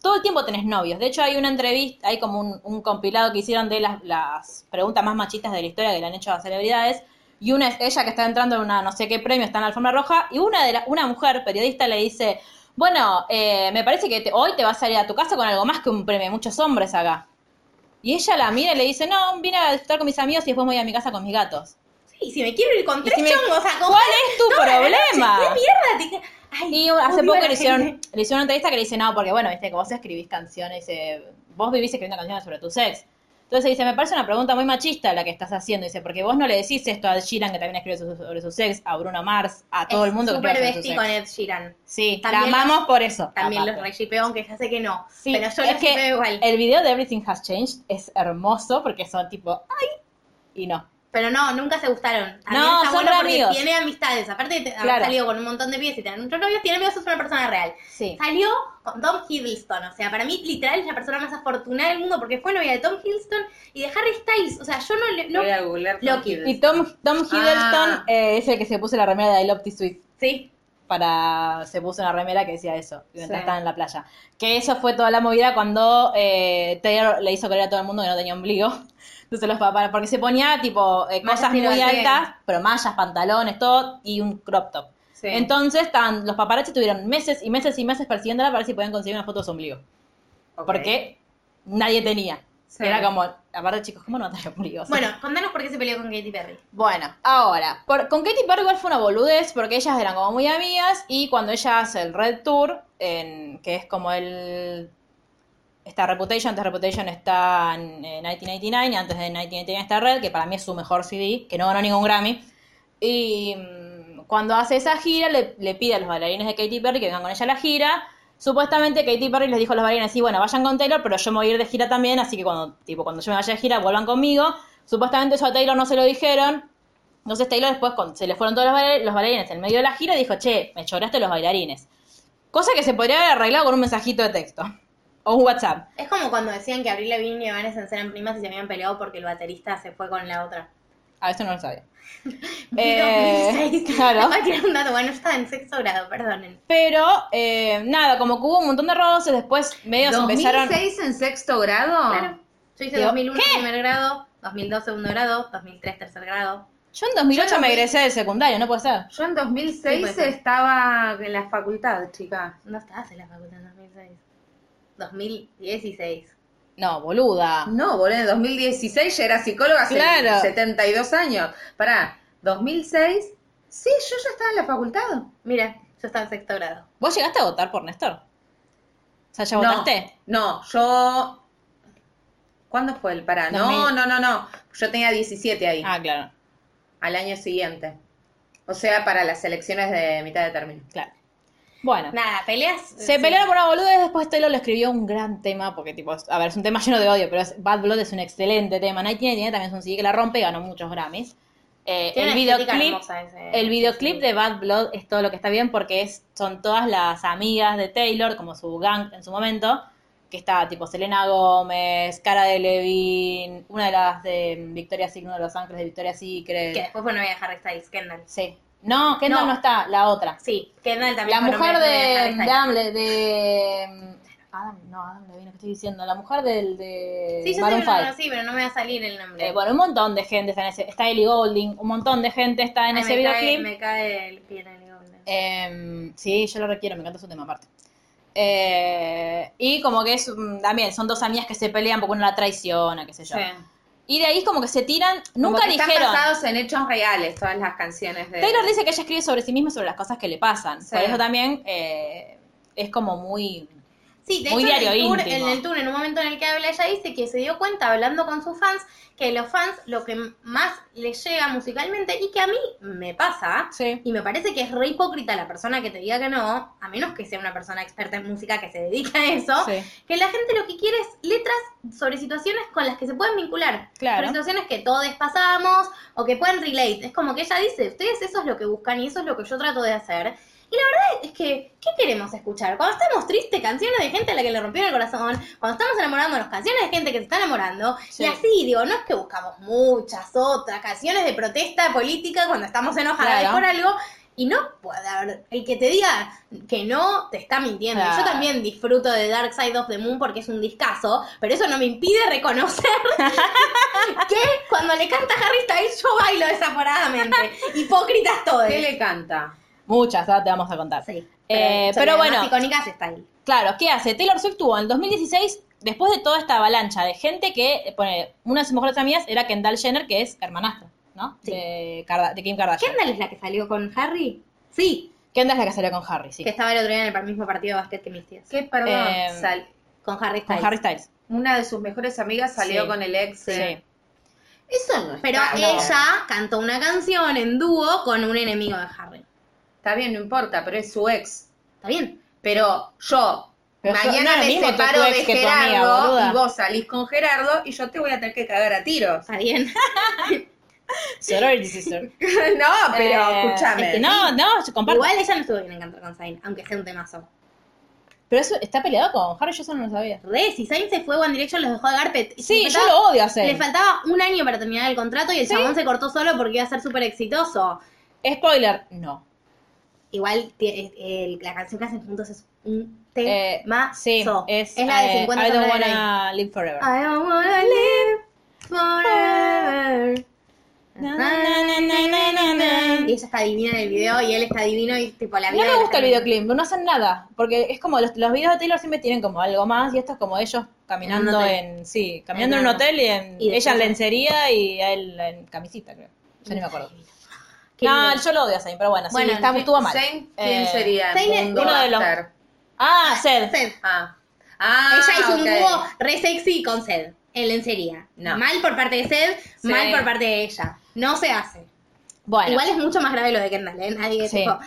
todo el tiempo tenés novios. De hecho, hay una entrevista, hay como un, un compilado que hicieron de las, las preguntas más machistas de la historia que le han hecho a celebridades. Y una es ella que está entrando en una no sé qué premio, está en la alfombra roja, y una de la- una mujer periodista le dice, bueno, eh, me parece que te- hoy te vas a ir a tu casa con algo más que un premio, hay muchos hombres acá. Y ella la mira y le dice, no, vine a estar con mis amigos y después voy a mi casa con mis gatos. Sí, si me quiero ir con Y tres si me- chongos a. ¿Cuál es tu noche, problema? ¿Qué mierda? te- Ay, Y hace poco le hicieron, le hicieron una entrevista que le dice, no, porque bueno, viste que vos escribís canciones, dice, vos vivís escribiendo canciones sobre tu sex. Entonces dice, me parece una pregunta muy machista la que estás haciendo. Dice, porque vos no le decís esto a Sheeran, que también escribe su- sobre su sex, a Bruno Mars, a todo Es el mundo que escribe sobre su sex. con Ed Sheeran. Sí, También la amamos los- por eso. También los aparte. reshipeo, aunque ya sé que no. Sí, pero yo es los que igual. el video de Everything Has Changed es hermoso porque son tipo, ¡ay! Y no. Pero no, nunca se gustaron. También No, está son bueno porque amigos. tiene amistades. Aparte de haber Claro. salido con un montón de pies y tener muchos novios, tiene amigos, es una persona real. Sí. Salió con Tom Hiddleston. O sea, para mí, literal, es la persona más afortunada del mundo porque fue novia de Tom Hiddleston y de Harry Styles. O sea, yo no le. No, Voy a googlear Tom Loki. Hiddleston. Y Tom, Tom Hiddleston Ah. eh, es el que se puso la remera de I Love This Sweet. sí. Para, se puso una remera que decía eso, mientras Sí. estaba en la playa. Que eso fue toda la movida cuando eh, Taylor le hizo creer a todo el mundo que no tenía ombligo. Entonces los papás, porque se ponía tipo eh, cosas muy altas, pero mallas, pantalones, todo, y un crop top. Sí. Entonces estaban, los paparazzi tuvieron meses y meses y meses persiguiéndola para ver si podían conseguir una foto de su ombligo. Porque nadie tenía. Sí. Era como, aparte chicos, ¿cómo no tener ombligo? O sea, Bueno, contanos por qué se peleó con Katy Perry. Bueno, ahora, por- con Katy Perry igual fue una boludez porque ellas eran como muy amigas y cuando ella hace el Red Tour, en, que es como el... Está Reputation, antes de Reputation está en, eh, 1999 y antes de 1999 está Red, que para mí es su mejor CD, que no ganó ningún Grammy. Y mm, cuando hace esa gira le, pide a los bailarines de Katy Perry que vengan con ella a la gira. Supuestamente Katy Perry les dijo a los bailarines, sí, bueno, vayan con Taylor, pero yo me voy a ir de gira también, así que cuando, tipo, cuando yo me vaya de gira, vuelvan conmigo. Supuestamente eso a Taylor no se lo dijeron. Entonces Taylor después, se le fueron todos los, los bailarines en medio de la gira y dijo, che, me choraste los bailarines. Cosa que se podría haber arreglado con un mensajito de texto. O un WhatsApp. Es como cuando decían que Avril Lavigne y Evanescence eran primas y se habían peleado porque el baterista se fue con la otra. A esto no lo sabía. Eh, claro. Voy a tirar un dato, bueno, estaba en sexto grado, perdonen. Pero, eh, nada, como que hubo un montón de roces, después medio se empezaron... ¿2006 en sexto grado? Claro. Yo hice Digo, 2001 ¿qué? primer grado, 2002 segundo grado, 2003 tercer grado. Yo en 2008 Yo me egresé del secundario, no puede ser. Yo en Sí, 2006 puede ser. estaba en la facultad, chica. No estabas en la facultad 2006. 2016. No, boluda. No, boludo, en 2016 ya era psicóloga hace Claro. 72 años. Pará, 2006, sí, yo ya estaba en la facultad. Mira, yo estaba en sexto grado. ¿Vos llegaste a votar por Néstor? O sea, ¿ya no, votaste? No, yo... ¿Cuándo fue el pará? No, 2000. no, no, no. Yo tenía 17 ahí, Ah, claro, al año siguiente. O sea, para las elecciones de mitad de término. claro. Bueno. Nada, peleas. Se sí. pelearon por una boludez, después Taylor le escribió un gran tema, porque tipo, a ver, es un tema lleno de odio, pero es- Bad Blood es un excelente tema. Night tiene también es un CD que la rompe y ganó muchos Grammys. Eh, el videoclip, ese- el videoclip de Bad Blood es todo lo que está bien porque es, son todas las amigas de Taylor, como su gang en su momento, que está tipo Selena Gómez, Cara de Levine, una de las de Victoria's Secret, uno de los ángeles de Victoria's Secret. Que después fue novia de Harry Styles, Kendall. Sí. No, Kendall no. No. está, la otra. Sí, Kendall también La mujer de, de. Adam, Le- de Adam, no, Adam Levine, ¿qué estoy diciendo? La mujer del de Sí, yo sé, Maroon pero no, five. sí, pero no me va a salir el nombre. Eh, bueno, un montón de gente está en ese, está Ellie Golding, un montón de gente está en Ay, ese videoclip. me cae el pie en el Golden. Eh, sí, yo lo requiero, me encanta su tema aparte. Eh, y como que es mm, también, son dos amigas que se pelean porque una la traiciona, qué sé yo. Sí. Y de ahí como que se tiran, nunca que dijeron. Están basados en hechos reales todas las canciones de... Taylor dice que ella escribe sobre sí misma y sobre las cosas que le pasan. Sí. Por eso también eh, es como muy... Sí, de Muy hecho, en el, tour, en el tour, en un momento en el que habla, ella dice que se dio cuenta hablando con sus fans que los fans lo que más les llega musicalmente y que a mí me pasa, Sí. y me parece que es re hipócrita la persona que te diga que no, a menos que sea una persona experta en música que se dedica a eso, Sí. que la gente lo que quiere es letras sobre situaciones con las que se pueden vincular. Claro. Sobre situaciones que todos pasamos o que pueden relate. Es como que ella dice, ustedes eso es lo que buscan y eso es lo que yo trato de hacer. Y la verdad es que, ¿qué queremos escuchar? Cuando estamos tristes, canciones de gente a la que le rompieron el corazón. Cuando estamos enamorándonos, canciones de gente que se está enamorando. Sí. Y así, digo, no es que buscamos muchas otras canciones de protesta política cuando estamos enojadas Claro. por algo. Y no puede haber, el que te diga que no, te está mintiendo. Claro. Yo también disfruto de Dark Side of the Moon porque es un discazo, pero eso no me impide reconocer que cuando le canta Harry Styles yo bailo desaforadamente. Hipócritas todos. ¿Qué le canta? Muchas, ahora te vamos a contar. Sí. Eh, pero las bueno. icónicas está ahí. Claro, ¿qué hace? Taylor Swift tuvo en el 2016, después de toda esta avalancha de gente que, eh, pone, una de sus mejores amigas era Kendall Jenner, que es hermanastra, ¿no? Sí. De, Kim Kardashian. ¿Kendall es la que salió con Harry? Sí, Kendall es la que salió con Harry, sí. que estaba el otro día en el mismo partido de básquet que mis tías. ¿Qué, perdón? Eh, Sal- Con Harry Con Styles. Harry Styles. Una de sus mejores amigas salió Sí. con el ex. Sí. Eso no Pero está, no. ella cantó una canción en dúo con un enemigo de Harry. Está bien, no importa, pero es su ex. ¿Está bien? Pero yo Pero yo- no mañana es lo me separo de amiga, Gerardo y vos salís con Gerardo y yo te voy a tener que cagar a tiros. Está bien. Sorority sister. no, pero Eh, escúchame. es que no, no, se comparte. Igual ella no estuvo bien en Cantar con Zayn, aunque sea un temazo. Pero eso está peleado con Harry, yo eso no lo sabía. Re, si Zayn se fue, One Direction los dejó de Garpet. Sí, yo lo odio hacer. Le faltaba un año para terminar el contrato y el Sí. chabón se cortó solo porque iba a ser súper exitoso. Spoiler, no. Igual el- la canción que hacen juntos es un Eh, tema. sí, es, la de eh, 50 I don't wanna live forever. I don't wanna live forever. Na, na, na. Y ella está divina en el video y él está divino y tipo la No vida. me de la gusta el videoclip, no hacen nada, porque es como los, los videos de Taylor siempre tienen como algo más y esto es como ellos caminando En sí, caminando en, En un hotel y en Y ella en lencería y él en camisita, creo. Yo ni me acuerdo. No, lindo. yo lo odio a Zayn, pero bueno, Bueno, sí, está, ¿qué- estuvo mal. Zayn, ¿Quién Eh, sería? Zayn es uno de los-. Ah. Sed. Ah. Ah, Ella hizo un dúo re sexy con Sed en lencería. No. Mal por parte de Sí. mal por parte de ella. No se hace. Bueno, Igual es mucho más grave lo de Kendall, ¿eh? Nadie Sí. tipo,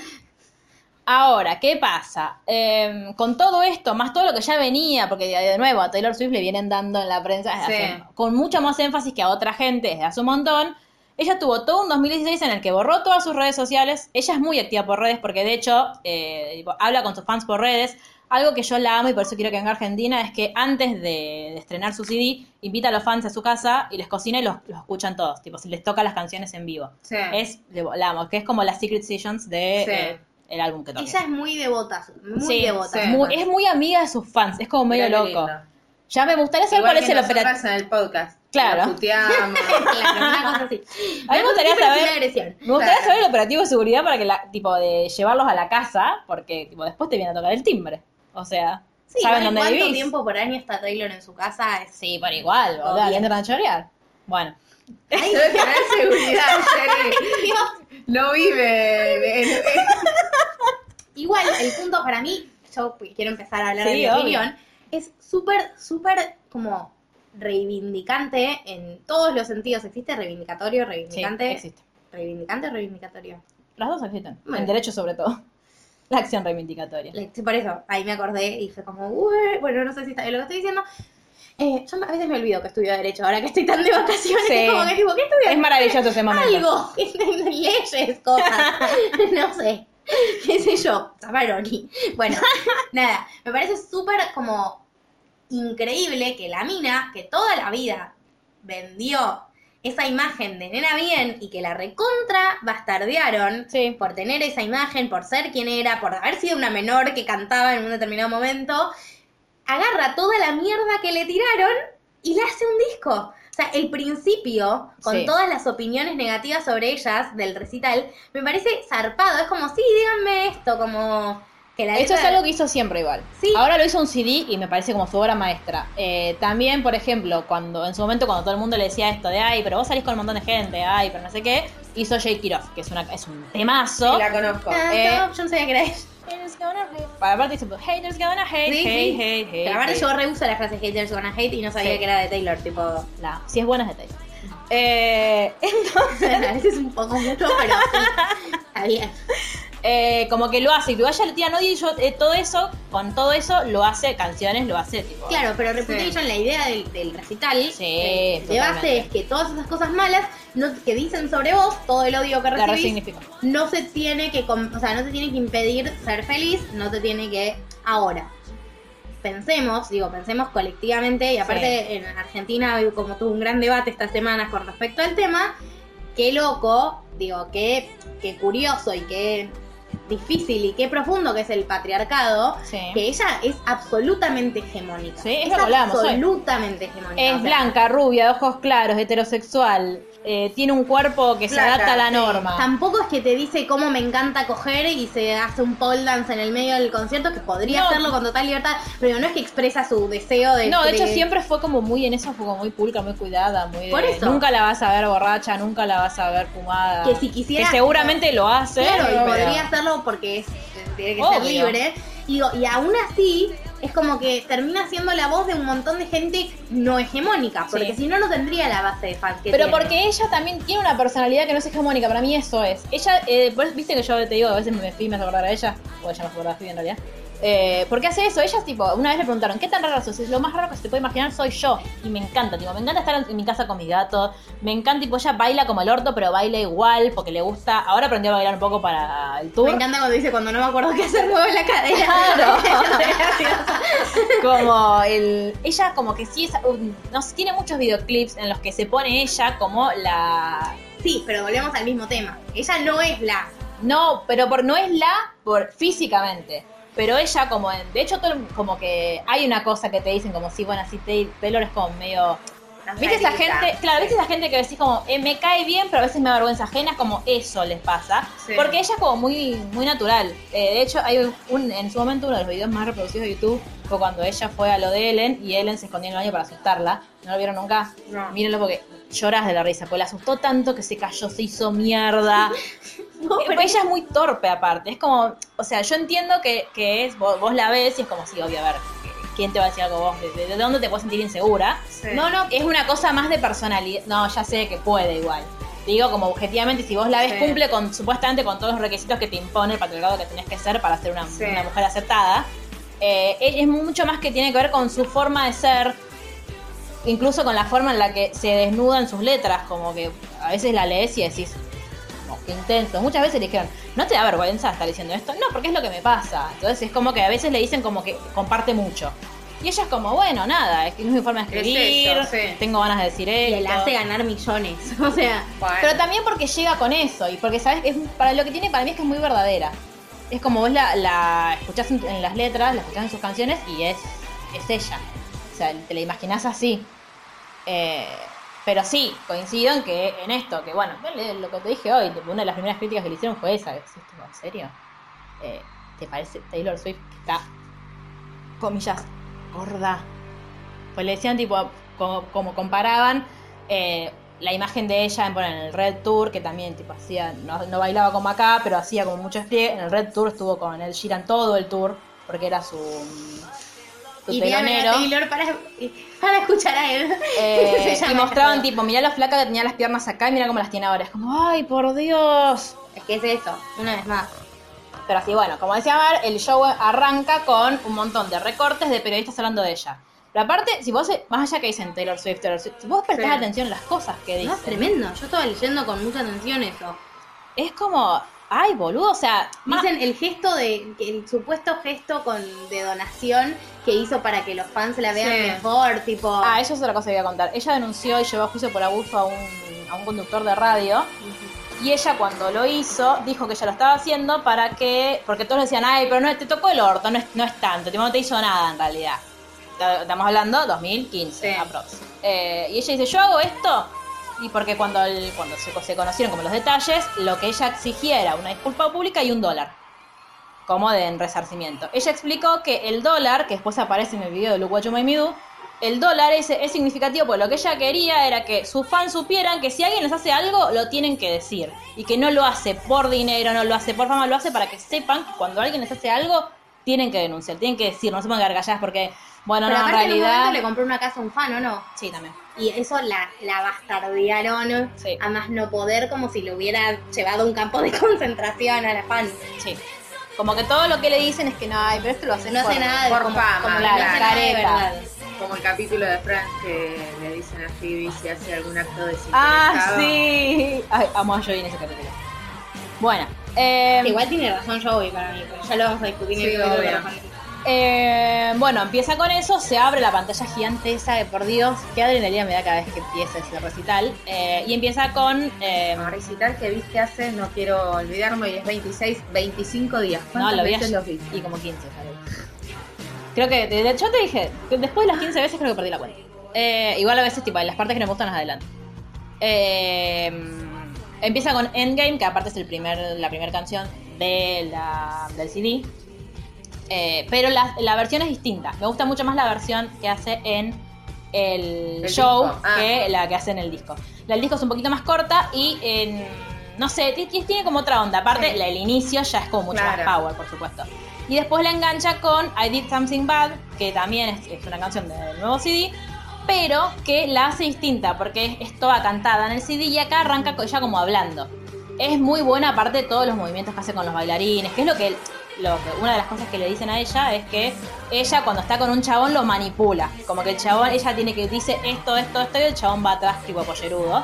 ahora, ¿qué pasa? Eh, con todo esto, más todo lo que ya venía, porque de, nuevo a Taylor Swift le vienen dando en la prensa desde Sí. hace- con mucho más énfasis que a otra gente desde hace un montón. Ella tuvo todo un 2016 en el que borró todas sus redes sociales. Ella es muy activa por redes porque de hecho eh, tipo, habla con sus fans por redes. Algo que yo la amo y por eso quiero que venga a Argentina es que antes de, de estrenar su CD, invita a los fans a su casa y les cocina y los, los escuchan todos. Tipo, si les toca las canciones en vivo. Sí. Es, la amo, que es como las Secret Sessions de Sí. eh, el álbum que toca. ella es muy devota, muy Sí, devota. sí. Muy- es muy amiga de sus fans, es como medio loco. Ya me gustaría saber Igual cuál es el operativo. en el podcast. Claro. Puteamos. claro, una cosa así. A mí me gustaría saber-. Me gustaría Claro. saber el operativo de seguridad para que la, tipo, de llevarlos a la casa, porque tipo, después te viene a tocar el timbre. O sea, Sí, saben dónde ¿cuánto vivís. tiempo por año está Taylor en su casa? Sí, por igual, boludo, Obvio. entran a chorear. Bueno, Ay, Debe tener seguridad. Dios. No vive en- en- Igual, el punto para mí, yo quiero empezar a hablar Sí, de mi obvio. opinión, es súper, súper como reivindicante en todos los sentidos. ¿Existe reivindicatorio, sí, reivindicante? existe. ¿Reivindicante o reivindicatorio? Las dos existen. Bueno. En derecho sobre todo. La acción reivindicatoria. Sí, por eso, ahí me acordé y fue como, bueno, no sé si está bien lo que estoy diciendo. Eh, yo a veces me olvido que estudio Derecho, ahora que estoy tan de vacaciones, Sí. es como que tipo, ¿qué estudias? Es maravilloso ese momento. Algo, leyes, cosas, no sé, qué sé yo, Zaparoni. Bueno, nada, me parece súper como increíble que la mina, que toda la vida vendió esa imagen de nena bien y que la recontra bastardearon Sí. por tener esa imagen, por ser quien era, por haber sido una menor que cantaba en un determinado momento, agarra toda la mierda que le tiraron y le hace un disco. O sea, el principio, con Sí. todas las opiniones negativas sobre ellas del recital, me parece zarpado. Es como, sí, díganme esto, como que la Esto es algo que hizo siempre igual. Sí. Ahora lo hizo un CD y me parece como su obra maestra. Eh, también, por ejemplo, cuando en su momento cuando todo el mundo le decía esto de ay, pero vos salís con un montón de gente, ay, pero no sé qué, hizo Jake Kiroff, que es una es un temazo. Y la conozco. Ah, Eh, no, yo no sabía que era ella. Haters gonna hate. Aparte dice, haters gonna hate, Sí, hate, sí. hate, hate. Pero aparte hate. yo reuso la frase haters gonna hate y no sabía Sí. que era de Taylor, tipo... La- si es buena es de Taylor. Eh, a veces un poco mucho, pero sí, está bien. Eh, como que lo hace, y igual ya le tiran odio y yo eh, todo eso, con todo eso lo hace canciones, lo hace tipo. Claro, pero Reputation, la idea del, del recital, Sí, eh, de base es que todas esas cosas malas no, que dicen sobre vos, todo el odio que recibís, no se tiene que, o sea, no te tiene que impedir ser feliz, no te tiene que ahora. Pensemos, digo, pensemos colectivamente y aparte en Argentina como tuvo un gran debate estas semanas con respecto al tema, qué loco, digo, qué, qué curioso y qué difícil y qué profundo que es el patriarcado, Sí. que ella es absolutamente hegemónica. Sí, es absolutamente hegemónica. Es o sea, blanca, rubia, de ojos claros, heterosexual, eh, tiene un cuerpo que se adapta a la sí. norma. Tampoco es que te dice cómo me encanta coger y se hace un pole dance en el medio del concierto, que podría No. hacerlo con total libertad, pero no es que expresa su deseo de... No, de hecho siempre fue como muy en eso, fue como muy pulca, muy cuidada, muy de- Por eso. Nunca la vas a ver borracha, nunca la vas a ver fumada. Que si quisiera- Que seguramente lo hace. Claro, y pero- podría hacerlo porque es, tiene que Obvio. ser libre. Y, y aún así, es como que termina siendo la voz de un montón de gente no hegemónica, porque Sí. si no, no tendría la base de fans que Pero tiene. porque ella también tiene una personalidad que no es hegemónica, para mí eso es. Ella, eh, viste que yo te digo, a veces me fui y me acordar a ella, o ella me acordar a en realidad. Eh, ¿Por qué hace eso? Ellas, tipo, una vez le preguntaron, ¿qué tan raro sos? Es lo más raro que se te puede imaginar soy yo. Y me encanta, tipo, me encanta estar en mi casa con mi gato. Me encanta, tipo, ella baila como el orto, pero baila igual porque le gusta. Ahora aprendió a bailar un poco para el tour. Me encanta cuando dice cuando no me acuerdo qué hacer muevo la cadera. Claro. como el. Ella, como que sí, es, no sé, tiene muchos videoclips en los que se pone ella como la. Sí, pero volvemos al mismo tema. Ella no es la. No, pero por, no es la por físicamente. Pero ella como de hecho como que hay una cosa que te dicen como si bueno así Tay- Taylor es como medio ¿Viste esa gente? Claro, ¿viste esa gente que decís como, eh, me cae bien, pero a veces me da vergüenza ajena? Como eso les pasa. Sí. Porque ella es como muy, muy natural. Eh, de hecho, hay un, en su momento uno de los videos más reproducidos de YouTube fue cuando ella fue a lo de Ellen y Ellen se escondió en el baño para asustarla. ¿No lo vieron nunca? No. Mírenlo porque lloras de la risa. Pues la asustó tanto que se cayó, se hizo mierda. No, Eh, pero ella es muy torpe aparte. Es como, o sea, yo entiendo que, que es, vos, vos la ves y es como, sí, obvio, a ver, ¿quién te va a decir algo vos? ¿De, de dónde te puedes sentir insegura? Sí. No, no, es una cosa más de personalidad. No, ya sé que puede igual. Digo, como objetivamente, si vos la ves, Sí. cumple con supuestamente con todos los requisitos que te impone el patriarcado que tenés que ser para ser una, Sí. una mujer aceptada. Eh, es mucho más que tiene que ver con su forma de ser, incluso con la forma en la que se desnudan sus letras, como que a veces la lees y decís, que intenso. Muchas veces le dijeron, ¿no te da vergüenza estar diciendo esto? No, porque es lo que me pasa. Entonces es como que a veces le dicen como que comparte mucho. Y ella es como, bueno, nada, es que no es mi forma de Es escribir, eso, sí. tengo ganas de decir y esto. le hace ganar millones. O sea, Bueno. Pero también porque llega con eso y porque, ¿sabes? Es, para lo que tiene para mí es que es muy verdadera. Es como vos la, la escuchás en, en las letras, la escuchás en sus canciones y es, es ella. O sea, te la imaginás así. Eh, pero sí, coincido en que en esto, que bueno, lo que te dije hoy, una de las primeras críticas que le hicieron fue esa. tipo, ¿En serio? Eh, ¿Te parece Taylor Swift que está, comillas, gorda? Pues le decían, tipo, como, como comparaban eh, la imagen de ella en, bueno, en el Red Tour, que también, tipo, hacía, no, no bailaba como acá, pero hacía como mucho despliegue. En el Red Tour estuvo con el Sheeran todo el tour, porque era su, y a telonero. Taylor para, para escuchar a él. Eh, y mostraban, tipo, mirá lo flaca que tenía las piernas acá y mira cómo las tiene ahora. Es como, ay, por Dios. Es que es eso, una vez más. Pero así, bueno, como decía Mar, el show arranca con un montón de recortes de periodistas hablando de ella. Pero aparte, si vos, más allá que dicen Taylor Swift, Taylor Swift, si vos prestás Sí. atención a las cosas que No, dicen, es tremendo. Yo estaba leyendo con mucha atención eso. es como, ay, boludo, o sea, Dicen el gesto de, el supuesto gesto con de donación que hizo para que los fans la vean Sí. mejor, tipo. Ah, eso es otra cosa que voy a contar. Ella denunció y llevó a juicio por abuso a un, a un conductor de radio. Y ella cuando lo hizo, dijo que ella lo estaba haciendo para que... Porque todos decían, ay, pero no, te tocó el orto, no es, no es tanto, no te hizo nada en realidad. Estamos hablando 2015, Sí. aprox. Eh, y ella dice, yo hago esto... Y porque cuando, el- cuando se, se conocieron como los detalles, lo que ella exigía era una disculpa pública y un dólar como de en resarcimiento. Ella explicó que el dólar, que después aparece en el video de Look What You Made Me Do, el dólar es, es significativo porque lo que ella quería era que sus fans supieran que si alguien les hace algo, lo tienen que decir. Y que no lo hace por dinero, no lo hace por fama, lo hace para que sepan que cuando alguien les hace algo, tienen que denunciar, tienen que decir, no se pongan gargalladas porque, bueno, Pero no, en aparte en un realidad... momento le compró una casa a un fan, ¿o no? Sí, también. Y eso la, la bastardearon Sí. a más no poder como si lo hubiera llevado a un campo de concentración a la fan. Sí. Como que todo lo que le dicen es que no, ay, pero esto lo hacen No hace nada de por como, fama, como claro, no hace careta. Como el capítulo de Friends que le dicen a Phoebe si hace algún acto de Ah, sí. Ay, amo a Joey en ese capítulo. Bueno, eh, Igual tiene razón Joey para mí, pero ya lo vamos a discutir en el eh, bueno, empieza con eso, se abre la pantalla gigante esa de por Dios, qué adrenalina me da cada vez que empieza ese recital. eh, y empieza con. eh, recital que viste hace, no quiero olvidarme, y es 26, 25 días. no, ¿Cuántas lo vi veces ayer los viste? y como 15, ya lo vi. Creo que, de, yo te dije, después de las 15 veces creo que perdí la cuenta. Eh, igual a veces, tipo, en las partes que no me gustan las adelanto. Empieza con Endgame, que aparte es el primer, la primera canción de la, del CD. Eh, pero la, la versión es distinta. Me gusta mucho más la versión que hace en el, El show. Ah. que la que hace en el disco. La del disco es un poquito más corta y en, no sé, ti- ti- tiene como otra onda. Aparte, Sí. la- el inicio ya es como mucho Claro. más power, por supuesto. Y después la engancha con I Did Something Bad, que también es, es una canción del nuevo CD, pero que la hace distinta porque es, es toda cantada en el CD y acá arranca ella como hablando. Es muy buena aparte de todos los movimientos que hace con los bailarines, que es lo que lo que, una de las cosas que le dicen a ella es que ella cuando está con un chabón lo manipula. Como que el chabón, ella tiene que dice esto, esto, esto, y el chabón va atrás tipo pollerudo.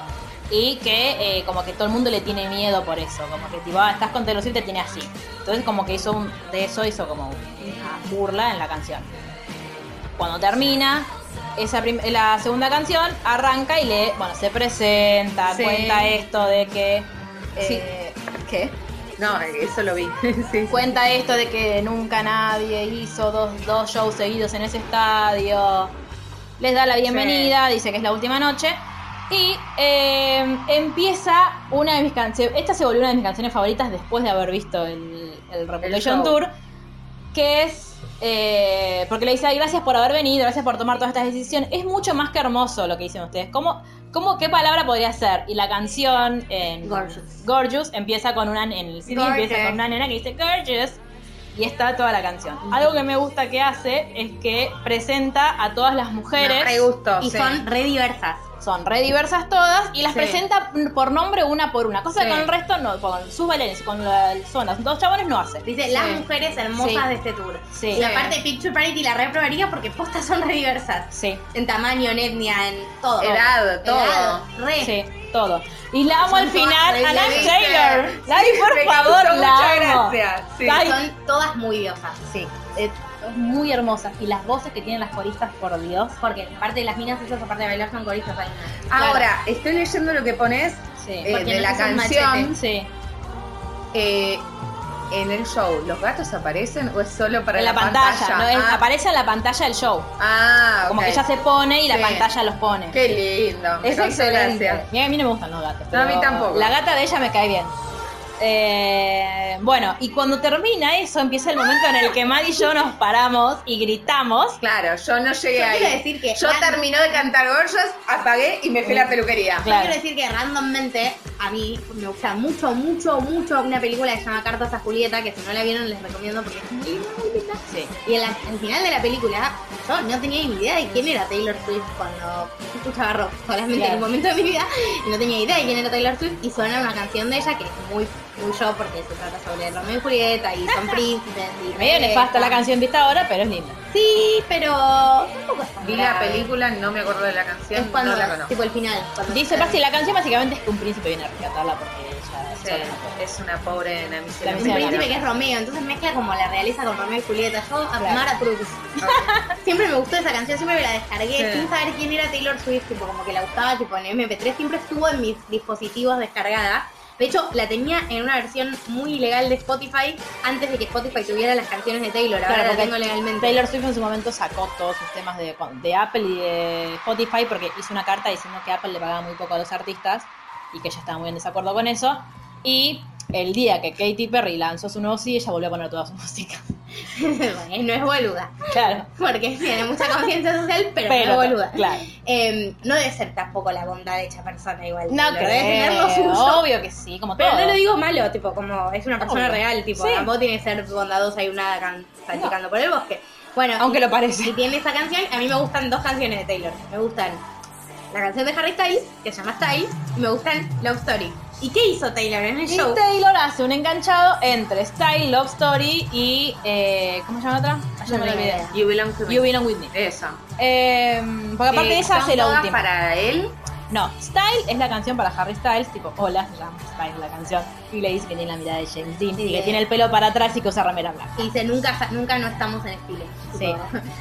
Y que eh, como que todo el mundo le tiene miedo por eso. Como que tipo, ah, estás con Taylor te tiene así. Entonces como que hizo un- de eso hizo como una burla en la canción. Cuando termina esa la segunda canción, arranca y le, bueno, se presenta, Sí. cuenta esto de que... eh, ¿Qué? No, eso lo vi. sí. Cuenta esto de que nunca nadie hizo dos, dos shows seguidos en ese estadio. Les da la bienvenida, dice que es la última noche. Y eh, empieza una de mis canciones. Esta se volvió una de mis canciones favoritas después de haber visto el, el Reputation. Tour. Que es. eh, porque le dice, "Ay, gracias por haber venido, gracias por tomar todas estas decisiones. Es mucho más que hermoso lo que dicen ustedes. ¿Cómo, cómo, ¿Qué palabra podría ser? Y la canción en Gorgeous. Gorgeous empieza con una en el CD Gorgeous. empieza con una nena que dice Gorgeous y está toda la canción. Algo que me gusta que hace es que presenta a todas las mujeres. Y sí. son re diversas. Son re diversas todas y las Sí. presenta por nombre una por una. Cosa Sí. que con el resto no, con sus bailarines, con las dos chabones no hace. Dice, las mujeres hermosas de este tour. Sí. Y aparte Picture Party la reprobaría porque postas son re diversas. Sí, En tamaño, en etnia, en todo. Edad, todo. Edad, re. sí, todo. Y la amo Son al final a Liv re Taylor. Por favor, la amo. gracia, sí. Ay, Son todas muy diosas. Sí, eh, muy hermosas. Y las voces que tienen las coristas, por Dios. Porque aparte de las minas, esas aparte de bailar son coristas. una- Ahora, estoy leyendo lo que pones Sí. eh, de no la es canción. Sí. eh, en el show, ¿los gatos aparecen o es solo para en la, pantalla, ¿no? Es- Ah, aparece en la pantalla del show. ah, Como que ella se pone y la pantalla los pone. Qué lindo. es excelente. Mira, a mí no me gustan los gatos. No, a mí tampoco. La gata de ella me cae bien. Eh, bueno, y cuando termina eso, empieza el momento en el que Maddie y yo nos paramos y gritamos. Claro, yo no llegué Yo ahí. quiero decir que yo terminó de cantar Gorgeous, apagué y me fui a la peluquería. Claro. Quiero decir que randommente a mí me gusta mucho, mucho, mucho una película que se llama Cartas a Julieta, que si no la vieron les recomiendo porque es muy. Sí. Y en la- al final de la película, yo no tenía ni idea de quién era Taylor Swift cuando escuchaba rock, solamente Claro. en un momento de mi vida, y no tenía idea de quién era Taylor Swift, y suena una canción de ella que es muy, muy yo, porque se trata sobre Romeo y Julieta, y son príncipes, y Medio nefasta la canción vista ahora, pero es linda. Sí, pero tampoco es tan Vi la película, no me acuerdo de la canción, Es cuando, no la conozco. tipo el final. cuando Dice, basi- la canción básicamente es que un príncipe viene a rescatarla porque Sí, es una pobre La namicia. Un miseria. príncipe que es Romeo, entonces mezcla como la realeza con Romeo y Julieta. Yo, a Claro. Mara Cruz. siempre me gustó esa canción, siempre me la descargué Sí. sin saber quién era Taylor Swift, tipo como que la gustaba, tipo en MP3, siempre estuvo en mis dispositivos descargada. De hecho, la tenía en una versión muy ilegal de Spotify antes de que Spotify tuviera las canciones de Taylor. Ahora Claro, la porque tengo legalmente. Taylor Swift en su momento sacó todos sus temas de, de Apple y de Spotify porque hizo una carta diciendo que Apple le pagaba muy poco a los artistas y que ella estaba muy en desacuerdo con eso. Y el día que Katy Perry lanzó su nuevo CD, ella volvió a poner toda su música. Bueno, no es boluda. Claro. Porque tiene mucha conciencia social, pero, Pero, no es boluda. claro. Eh, no debe ser tampoco la bondad hecha persona igual. No Taylor, debe tener lo suyo. obvio que sí, como Pero todo. no lo digo malo, tipo, como es una persona Obvio. real, tipo, Sí. tampoco tiene que ser bondadosa y una can- salpicando por el bosque. Bueno, Aunque y- lo parece. Y tiene esa canción, a mí me gustan dos canciones de Taylor. Me gustan la canción de Harry Styles, que se llama Style, y me gustan Love Story. ¿Y qué hizo Taylor en el Y show? Taylor hace un enganchado entre Style, Love Story y... Eh, ¿Cómo se llama otra? Ya No me olvidé. You belong to me. You Belong With Me. Eso. Eh, porque aparte de Eh, esa ¿son hace la última. para él. No, Style es la canción para Harry Styles, tipo, hola, se llama Style la canción. Y le dice que tiene la mirada de James Dean Sí, y que tiene el pelo para atrás y que usa remera blanca. Y dice, nunca, nunca no estamos en estilo. Sí.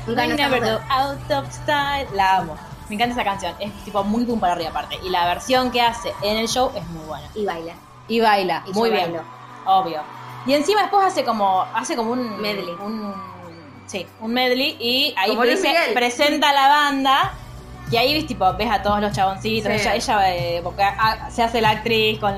Nunca I no never estamos go out of style. La amo. Me encanta esa canción. Es tipo muy boom para arriba aparte. Y la versión que hace en el show es muy buena. Y baila. Y baila, Y muy bien. bailo. Obvio. Y encima después hace como, hace como un Medley. Un, sí, un medley. Y ahí dice- presenta a la banda. Y ahí ves, tipo, ves a todos los chaboncitos. Sí. Ella, ella eh, porque, se hace la actriz con,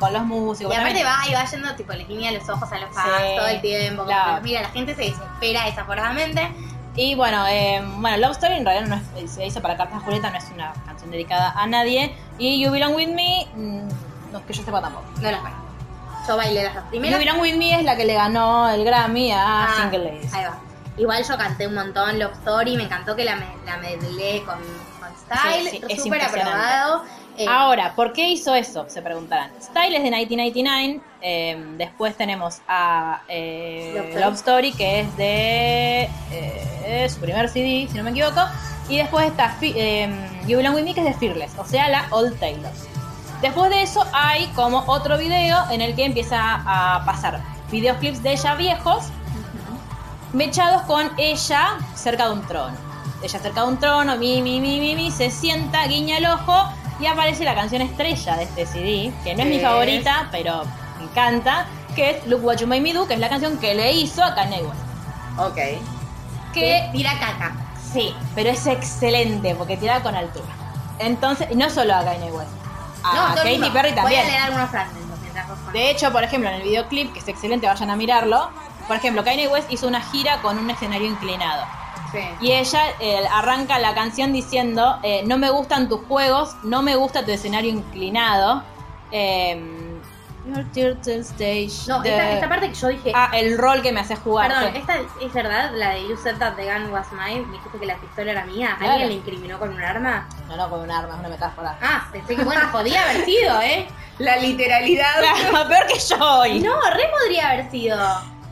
con los músicos. Y aparte va y va yendo, tipo, le guiña los ojos a los fans Sí, todo el tiempo. claro. mira, la gente se desespera desaforadamente. Y bueno, eh, bueno, Love Story en realidad no es, se hizo para Cartas Julieta, no es una canción dedicada a nadie. Y You Belong With Me, mm, no es que yo sepa tampoco. No las bailo. Yo bailé las dos You primeras. Belong With Me es la que le ganó el Grammy a Ah, Single Ladies. Ahí va. Igual yo canté un montón Love Story, me encantó que la, me, la medlé con, con Style, Sí, sí, súper aprobado. Eh, Ahora, ¿por qué hizo eso? Se preguntarán. Style es de 1999. eh, después tenemos a eh, Love Story. Love Story, que es de su primer CD, si no me equivoco. Y después está You Belong With Me, que es de Fearless, o sea, la Old Taylor. Después de eso hay como otro video en el que empieza a pasar videoclips de ella viejos, mechados con ella cerca de un trono. Ella cerca de un trono, mi, mi, mi, mi, mi, se sienta, guiña el ojo y aparece la canción estrella de este CD, que no es mi ¿Qué favorita, pero me encanta, que es Look What You Made Me Do, que es la canción que le hizo a Kanye West. Ok. que tira caca. sí, pero es excelente porque tira con altura. Entonces, y no solo a Kanye West, a no, Katy. Perry Voy a también. leer algunos fragmentos mientras vos De hecho, por ejemplo, en el videoclip, que es excelente, vayan a mirarlo. Por ejemplo, Kanye West hizo una gira con un escenario inclinado. Sí. Y ella eh, arranca la canción diciendo, eh, no me gustan tus juegos, no me gusta tu escenario inclinado. Eh, Your turtle stage. No, the- esta, esta parte que yo dije. Ah, el rol que me hace jugar. Perdón, sí. esta es verdad, la de You said that the gun was mine, me dijiste que la pistola era mía. Claro. ¿Alguien le incriminó con un arma? No, no, con un arma, es una metáfora. Ah, pensé que bueno, podía haber sido, ¿eh? La literalidad. Claro, peor que yo hoy. No, re podría haber sido.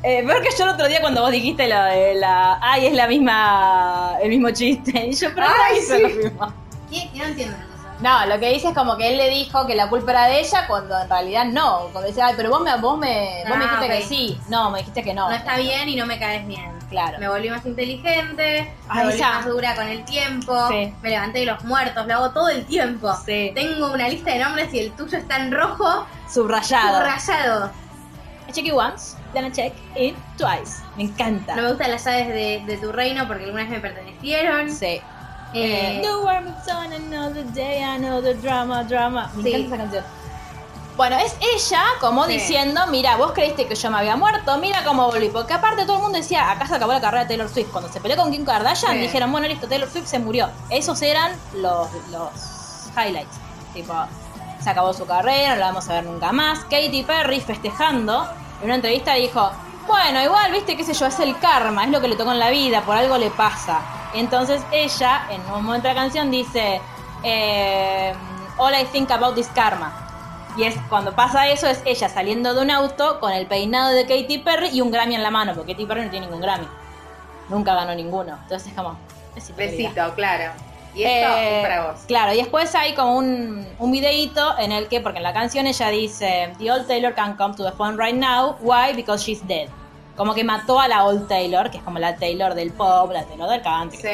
Eh, peor que yo el otro día cuando vos dijiste lo de la. Ay, es la misma. El mismo chiste. Y yo, pero no Ay, hice sí. lo mismo. ¿Qué? No entiendo. No, lo que dice es como que él le dijo que la culpa era de ella cuando en realidad no. Cuando dice, ay, pero vos me, vos me, vos me Ah, dijiste que sí. No, me dijiste que no. No está bien y no me caes bien. Claro. Me volví más inteligente, Ay, me volví ya. más dura con el tiempo, Sí. me levanté de los muertos, lo hago todo el tiempo. Sí. Tengo una lista de nombres y el tuyo está en rojo, Subrayado. subrayado. I check it once, I check it twice. Me encanta. No me gustan las llaves de, de tu reino porque alguna vez me pertenecieron. Sí. Eh, The warm on another day, another drama, drama. Me Sí. encanta esa canción. Bueno, es ella como Sí. diciendo, mira, vos creíste que yo me había muerto, mira cómo volví. Porque aparte todo el mundo decía, acá se acabó la carrera de Taylor Swift. Cuando se peleó con Kim Kardashian, Sí. dijeron, bueno, listo, Taylor Swift se murió. Esos eran los, los highlights. Tipo, se acabó su carrera, no la vamos a ver nunca más. Katy Perry festejando, en una entrevista dijo, bueno, igual, viste, qué sé yo, es el karma, es lo que le tocó en la vida, por algo le pasa. Entonces ella, en un momento de la canción, dice, eh, All I think about is karma. Y es cuando pasa eso, es ella saliendo de un auto con el peinado de Katy Perry y un Grammy en la mano, porque Katy Perry no tiene ningún Grammy. Nunca ganó ninguno. Entonces es como, querida. Besito, claro. Y esto Eh, es para vos. Claro, y después hay como un, un videíto en el que, porque en la canción ella dice, The old Taylor can come to the phone right now. Why? Because she's dead. Como que mató a la old Taylor, que es como la Taylor del pop, la Taylor del country. Sí.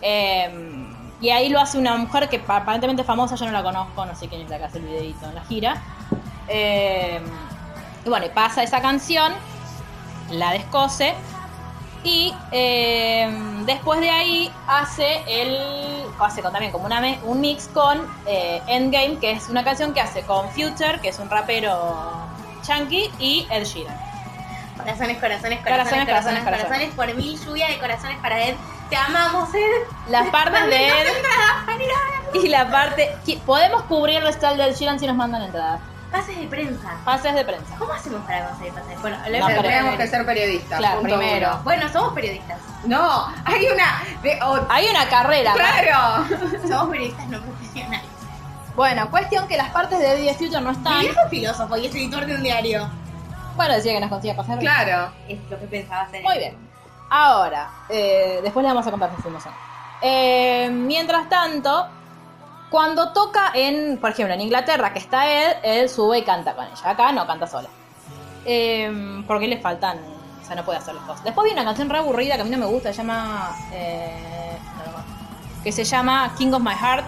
Eh, y ahí lo hace una mujer que pa- aparentemente es famosa, yo no la conozco, no sé quién es la que hace el videito en la gira. Eh, y bueno, pasa esa canción, la descose. Y eh, después de ahí hace el. hace con- también como una un mix con eh, Endgame, que es una canción que hace con Future, que es un rapero chunky, y Ed Sheeran. Corazones, corazones, corazones, Corazones, corazones, corazones, corazones, por mil lluvia de corazones para Ed. Te amamos, Ed. Las partes de Ed y la parte. Podemos cubrir el style de Ed Sheeran si nos mandan entradas. Pases de prensa. Pases de prensa. ¿Cómo hacemos para conseguir pases? Bueno, lo No, Tenemos que ser periodistas. Claro, punto primero. uno. Bueno, somos periodistas. No, hay una. de- oh, Hay una carrera. claro. Somos periodistas no profesionales. Bueno, cuestión que las partes de Eddie Future no Mi están. viejo es filósofo y es editor de un diario. Bueno, decía que nos consigue pasar. Claro. Es lo que pensaba hacer. Muy bien. Ahora, eh, después le vamos a contar o no. Eh, mientras tanto, cuando toca en, por ejemplo, en Inglaterra, que está él, él sube y canta con ella. Acá no canta sola. Eh, porque le faltan, o sea, no puede hacer las cosas. Después viene una canción re aburrida que a mí no me gusta, se llama. eh, que se llama King of My Heart.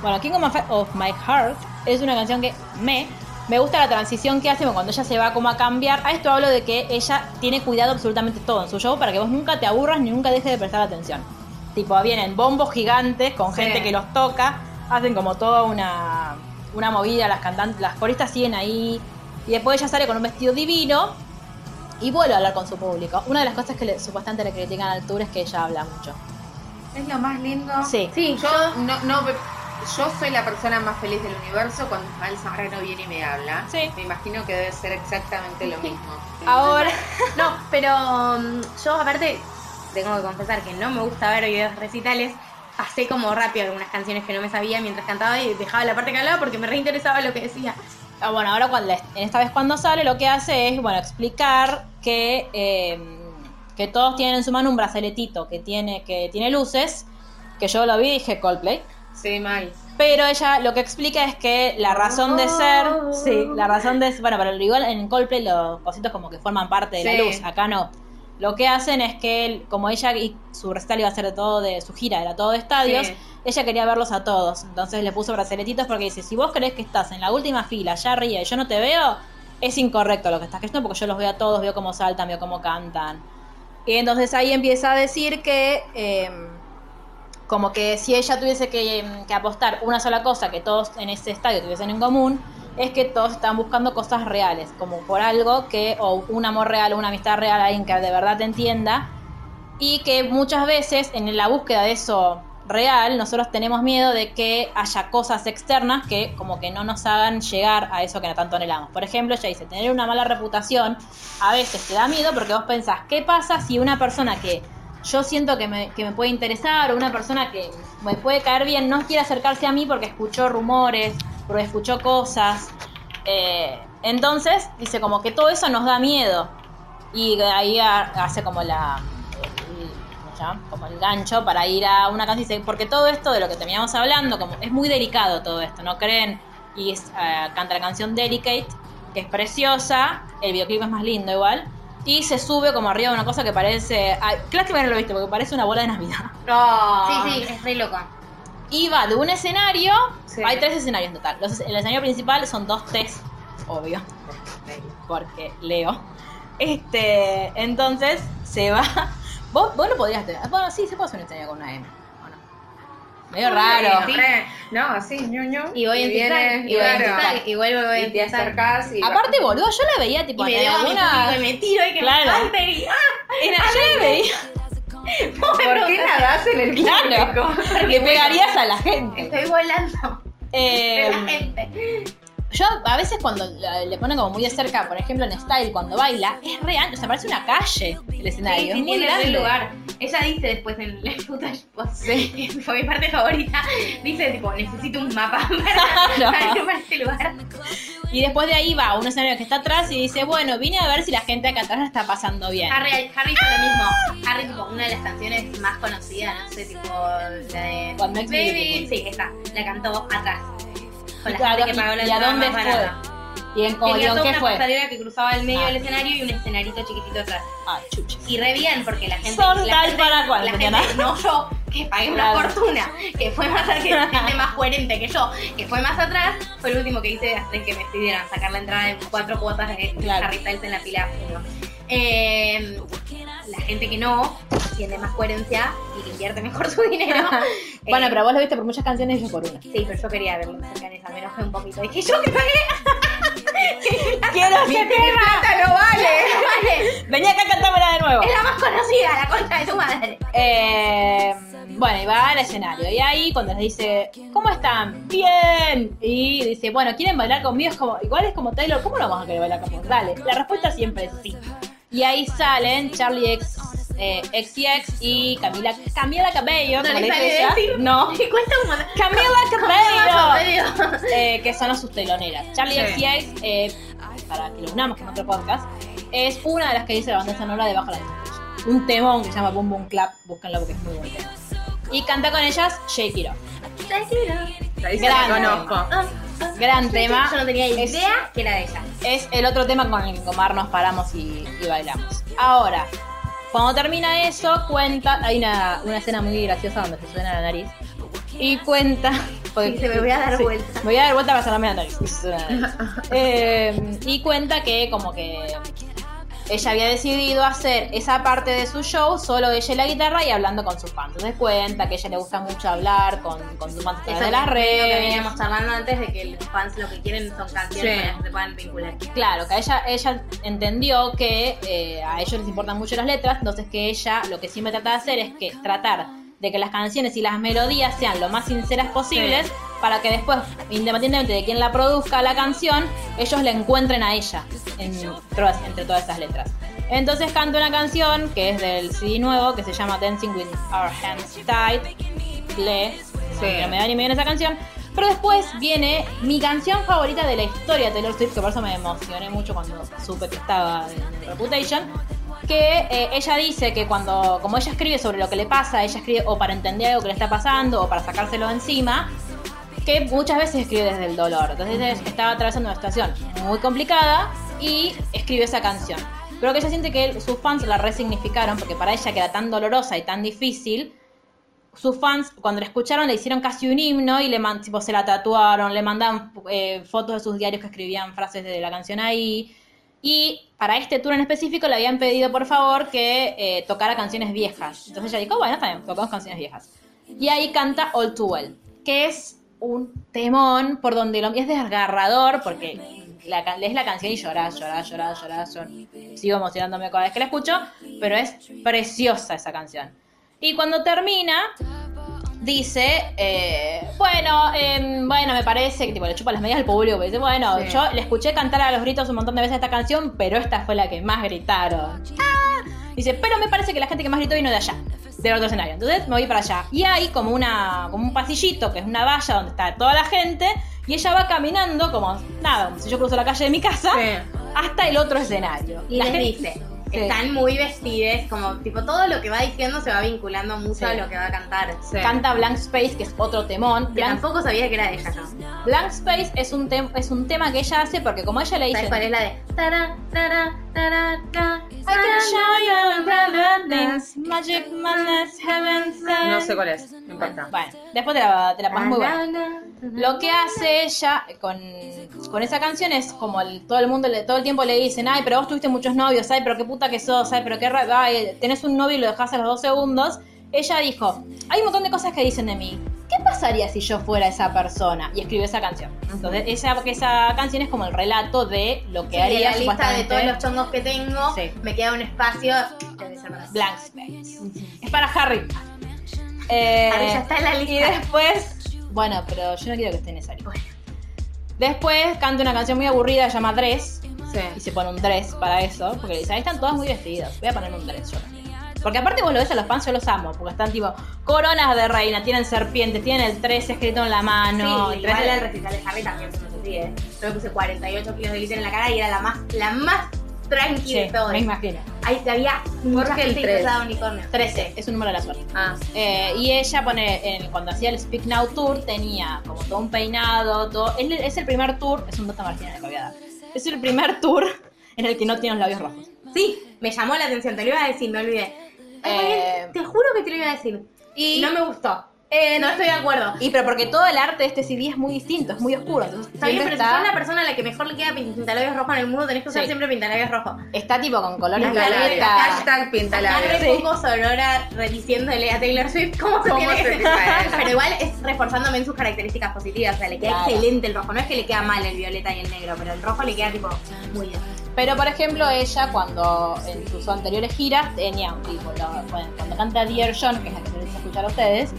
Bueno, King of My Heart es una canción que me. Me gusta la transición que hace cuando ella se va como a cambiar. A esto hablo de que ella tiene cuidado absolutamente todo en su show para que vos nunca te aburras ni nunca dejes de prestar atención. Tipo, vienen bombos gigantes con Sí. gente que los toca, hacen como toda una, una movida, las cantantes, las coristas siguen ahí. Y después ella sale con un vestido divino y vuelve a hablar con su público. Una de las cosas que le- supuestamente le critican al tour es que ella habla mucho. Es lo más lindo. Sí. Sí, Yo no, no, yo soy la persona más feliz del universo cuando Ismael Zambrano viene y me habla. Sí. Me imagino que debe ser exactamente lo mismo. Ahora, No, pero mm, yo aparte tengo que confesar que no me gusta ver videos recitales. Pasé como rápido algunas canciones que no me sabía mientras cantaba y dejaba la parte que hablaba porque me reinteresaba lo que decía. Ah, bueno, ahora cuando en esta vez cuando sale lo que hace es, bueno, explicar que, eh, que todos tienen en su mano un braceletito que tiene, que tiene luces, que yo lo vi y dije Coldplay. Sí, mal. Pero ella lo que explica es que la razón de ser, sí, la razón de bueno, pero igual en Coldplay los cositos como que forman parte de la luz, acá no. Lo que hacen es que él- como ella y su recital iba a ser de todo de su gira, era todo de estadios, Sí. ella quería verlos a todos. Entonces le puso braceletitos porque dice, si vos crees que estás en la última fila, allá arriba y yo no te veo, es incorrecto lo que estás creyendo porque yo los veo a todos, veo cómo saltan, veo cómo cantan. Y entonces ahí empieza a decir que eh, como que si ella tuviese que, que apostar una sola cosa que todos en ese estadio tuviesen en común, es que todos están buscando cosas reales, como por algo que, o un amor real, o una amistad real, alguien que de verdad te entienda, y que muchas veces en la búsqueda de eso real, nosotros tenemos miedo de que haya cosas externas que como que no nos hagan llegar a eso que tanto anhelamos. Por ejemplo, ella dice, tener una mala reputación a veces te da miedo porque vos pensás, ¿qué pasa si una persona que yo siento que me, que me puede interesar o una persona que me puede caer bien no quiere acercarse a mí porque escuchó rumores, porque escuchó cosas? Eh, entonces, dice como que todo eso nos da miedo. Y ahí ha- hace como la como el gancho para ir a una canción dice, porque todo esto de lo que terminamos hablando como es muy delicado todo esto no creen y es, eh, canta la canción Delicate que es preciosa el videoclip es más lindo igual y se sube como arriba de una cosa que parece ay, claro que no lo viste porque parece una bola de navidad Sí, sí, es re loco. Y va de un escenario Sí. hay tres escenarios en total Los- el escenario principal son dos test obvio porque leo. Este, entonces se va. Vos, vos no podrías tener. Bueno, sí, se puede hacer una escena con una M. ¿o no? Medio raro. Sí. No, así, ñoño. Y voy en viene, y voy en claro, zigzag, y vuelvo voy y en te acercás y... Aparte, boludo, yo la veía tipo Y me en mi alguna. y me tiro y que Claro. me canten y ¡ah! Era, yo la veía. ¿Por qué nadás en el Claro. público? Le pegarías a la gente. Estoy volando Eh, de la gente. Yo a veces cuando la- le ponen como muy de cerca, por ejemplo en Style, cuando baila, es real, o sea, parece una calle el escenario. Sí, es sí, muy grande. el lugar. Ella dice después en footage post, que fue mi parte favorita, dice tipo, necesito un mapa para, Claro. para este lugar. Y después de ahí va a un escenario que está atrás y dice, bueno, vine a ver si la gente acá atrás la está pasando bien. Harry, Harry hizo lo mismo. Harry, tipo, una de las canciones más conocidas, no sé, tipo, la de Me Baby, sí, esa, la cantó atrás. Con la Claro, gente que pagó la y, a dónde más fue? barata. ¿Y en, Tenía toda qué una fue? pasarela que cruzaba el medio Ah. del escenario y un escenarito chiquitito atrás. Ah, chuches. Y re bien, porque la gente. Son la tal gente- para cual, la gente, no yo, que pagué una Claro. fortuna, que fue más que gente más coherente que yo, que fue más atrás, fue el último que hice de que me pidieran sacar la entrada en cuatro cuotas de Claro. Harry Styles en la uno. Eh, la gente que no tiene más coherencia y que invierte mejor su dinero. Bueno, Eh, pero vos lo viste por muchas canciones y yo por una. Sí, pero yo quería verlo cerca enojé un poquito. Dije, yo que pagué. ¡Quiero Mi que plata no vale. Vale, Vení acá a cantármela de nuevo. es la más conocida, la concha de tu madre. Eh, bueno, y va al escenario. Y ahí cuando les dice, ¿cómo están? Bien. Y dice, bueno, ¿quieren bailar conmigo? Es como, igual es como Taylor, ¿cómo no vamos a querer bailar con vos? Dale. La respuesta siempre es sí. Y ahí salen Charlie X, eh, XCX y Camila, Camila Cabello, No como le ella. decir. No. Me cuesta un montón. Camila Cabello. Cabello. eh, que son sus teloneras. Charlie Sí. XCX, eh, para que lo unamos con otro podcast, es una de las que dice la banda sonora de Bajo la Luna. Un temón que se llama Boom Boom Clap, búsquenlo porque es muy buen tema. Y canta con ellas Shake It Off. Se Grande. la conozco. Gran tema. Yo no tenía Es- idea que era de ella. Es el otro tema con el que Comar nos paramos y, y bailamos. Ahora, cuando termina eso, cuenta. Hay una, una escena muy graciosa donde se suena la nariz. Y cuenta. porque- Dice, "Me voy a dar sí, vuelta". Me voy a dar vuelta para sonarme la nariz. y se suena la nariz. Eh, y cuenta que, como que. Ella había decidido hacer esa parte de su show, solo ella y la guitarra y hablando con sus fans. Entonces cuenta que a ella le gusta mucho hablar con, con sus fans de las es lo que redes. veníamos charlando antes de que los fans lo que quieren son canciones Sí. que se puedan vincular. Claro, que ella, ella entendió que eh, a ellos les importan mucho las letras, entonces que ella lo que siempre trata de hacer es que tratar de que las canciones y las melodías sean lo más sinceras posibles para que después, independientemente de quién la produzca la canción, ellos la encuentren a ella en entre todas esas letras. Entonces canta una canción que es del CD nuevo, que se llama Dancing with Our Hands Tied. Lee, Sí. no me da ni me viene esa canción. Pero después viene mi canción favorita de la historia de Taylor Swift, que por eso me emocioné mucho cuando supe que estaba en Reputation. Que eh, ella dice que cuando, como ella escribe sobre lo que le pasa, ella escribe o para entender algo que le está pasando o para sacárselo encima, que muchas veces escribe desde el dolor. Entonces estaba atravesando una situación muy complicada y escribió esa canción. Pero que ella siente que sus fans la resignificaron porque para ella que era tan dolorosa y tan difícil, sus fans cuando la escucharon le hicieron casi un himno y le tipo, se la tatuaron, le mandaban eh, fotos de sus diarios que escribían frases de la canción ahí. Y para este tour en específico le habían pedido por favor que eh, tocara canciones viejas. Entonces ella dijo, bueno, está bien, tocamos canciones viejas. Y ahí canta All Too Well, que es un temón por donde lo es desgarrador porque la, lees la canción y llorás, llorás, llorás, llorás. Yo sigo emocionándome cada vez que la escucho, pero es preciosa esa canción. Y cuando termina, dice, eh, bueno, em, bueno, me parece que tipo, le chupa las medias al público, dice, bueno, Sí. yo le escuché cantar a los gritos un montón de veces esta canción, pero esta fue la que más gritaron. ¡Ah! Dice, pero me parece que la gente que más gritó vino de allá, del otro escenario. Entonces me voy para allá. Y hay como una, como un pasillito, que es una valla donde está toda la gente, y ella va caminando como, nada, como si yo cruzo la calle de mi casa, Sí. hasta el otro escenario. Y La les gente- dice, Sí. están muy vestides, como tipo todo lo que va diciendo se va vinculando mucho Sí. a lo que va a cantar. Sí. Canta Blank Space, que es otro temón. Que Blank, tampoco sabía que era de ella, ¿no? Blank Space es un, tem- es un tema que ella hace porque como ella le dice... ¿Sabes cuál es la de? Tara, ta, I can show you the things, magic madness, heaven. No sé cuál es, no importa. Bueno, después te la, te la pasas muy buena. Na, na, na, Lo que hace ella con, con esa canción es como el- todo el mundo le, todo el tiempo le dicen, ay, pero vos tuviste muchos novios, ay, pero qué puta que sos, ay, pero qué ra- ay, tenés un novio y lo dejás a los dos segundos. Ella dijo, hay un montón de cosas que dicen de mí. ¿Qué pasaría si yo fuera esa persona? Y escribió esa canción. Entonces, esa, esa canción es como el relato de lo que Sí, haría de la lista de todos los chongos que tengo, Sí. me queda un espacio. Blank Space. Es para Harry. Eh, Harry ya está en la Y lista. después, bueno, pero yo no quiero que esté en esa lista. Después canta una canción muy aburrida, se llama Dress, Sí. y se pone un dress para eso, porque le dice, ahí están todas muy vestidas, voy a ponerme un dress yo. Porque aparte vos lo ves a los fans, yo los amo, porque están tipo coronas de reina, tienen serpientes, tienen el 13 escrito en la mano. sí, el igual 13 el recital de Harry también se así, ¿eh? Yo me puse 48 kilos de glitter en la cara y era la más, la más tranqui Sí, de todas. me imagino. Ahí había mucha gente disfrazada de unicornio. 13, es un número de la suerte. Ah, Eh, y ella pone, en- cuando hacía el Speak Now Tour, tenía como todo un peinado, todo. Es, es el primer tour, es un dato marginal que voy a dar. Es el primer tour en el que no tiene los labios rojos. Sí, me llamó la atención, te lo iba a decir, me olvidé. Eh, te juro que te lo iba a decir. Y, No me gustó. eh, No estoy de acuerdo. y pero porque todo el arte de este CD es muy distinto, es muy oscuro. Entonces Está bien, pero si sos está, la persona a la que mejor le queda pintalabios rojo en el mundo, tenés que usar Sí. siempre pintalabios rojo. está tipo con colores Pintalabios. Hashtag Está pintalabios. re poco sonora diciéndole a Taylor Swift cómo se ¿Cómo tiene? Pero igual es reforzándome en sus características positivas. O sea, le queda Claro. excelente el rojo. No es que le queda mal el violeta y el negro, pero el rojo le queda tipo muy bien. Pero por ejemplo, ella cuando en sus anteriores giras tenía un tipo, cuando canta Dear John, que es la que les escuchar a ustedes,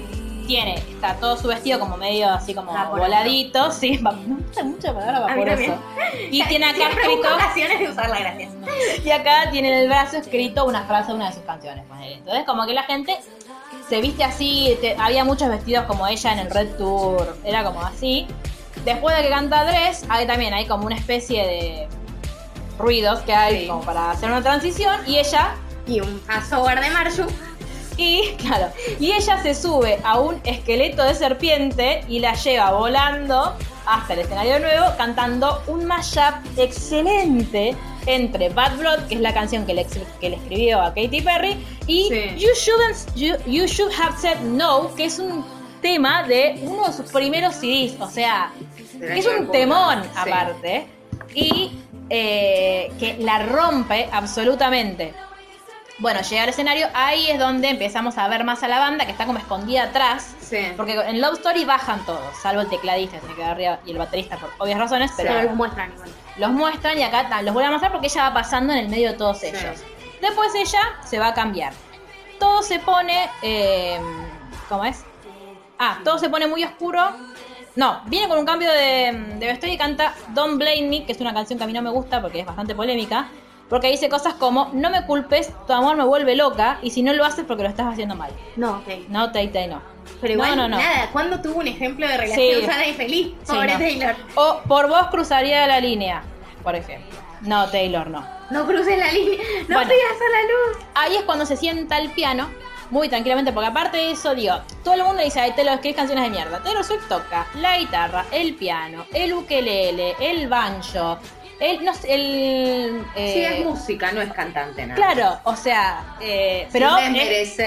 tiene, está todo su vestido como medio así como Vaporoso. voladito, sí, va- me gusta mucho la palabra vaporoso. Y tiene acá escrito, ocasiones de usarla, gracias. y acá tiene en el brazo escrito una frase de una de sus canciones. Entonces como que la gente se viste así, te- había muchos vestidos como ella en el Red Tour, era como así. Después de que canta Dress, hay también hay como una especie de ruidos que hay Sí. como para hacer una transición y ella Y un software de Marshu. y claro, y ella se sube a un esqueleto de serpiente y la lleva volando hasta el escenario nuevo cantando un mashup excelente entre Bad Blood, que es la canción que le, ex- que le escribió a Katy Perry, y Sí. you, shouldn't, you, You Should Have Said No, que es un tema de uno de sus primeros CDs, o sea, es un temón Sí. aparte, y eh, que la rompe absolutamente. Bueno, llega al escenario, ahí es donde empezamos a ver más a la banda que está como escondida atrás. Sí. Porque en Love Story bajan todos, salvo el tecladista que se queda arriba y el baterista por obvias razones, pero Pero los muestran igual. los muestran y acá los vuelven a mostrar porque ella va pasando en el medio de todos ellos. Después ella se va a cambiar. Todo se pone. eh, ¿Cómo es? Ah, todo se pone muy oscuro. No, viene con un cambio de, de vestuario y canta Don't Blame Me, que es una canción que a mí no me gusta porque es bastante polémica. Porque dice cosas como, no me culpes, tu amor me vuelve loca, y si no lo haces porque lo estás haciendo mal. No, ok. No, Tay Tay, no. Pero igual, no, no, no. nada, ¿cuándo tuvo un ejemplo de relación Sí. sana y feliz? Pobre no. Taylor. O por vos cruzaría la línea, por ejemplo. No, Taylor, no. No cruces la línea, no Bueno. pidas a la luz. Ahí es cuando se sienta al piano, muy tranquilamente, porque aparte de eso, digo, todo el mundo dice, ay, Taylor, escribís canciones de mierda. Taylor Swift toca la guitarra, el piano, el ukelele, el banjo, el, no sé, el... eh, Sí, es música, no es cantante, nada. Claro, o sea, eh, pero... Sin es-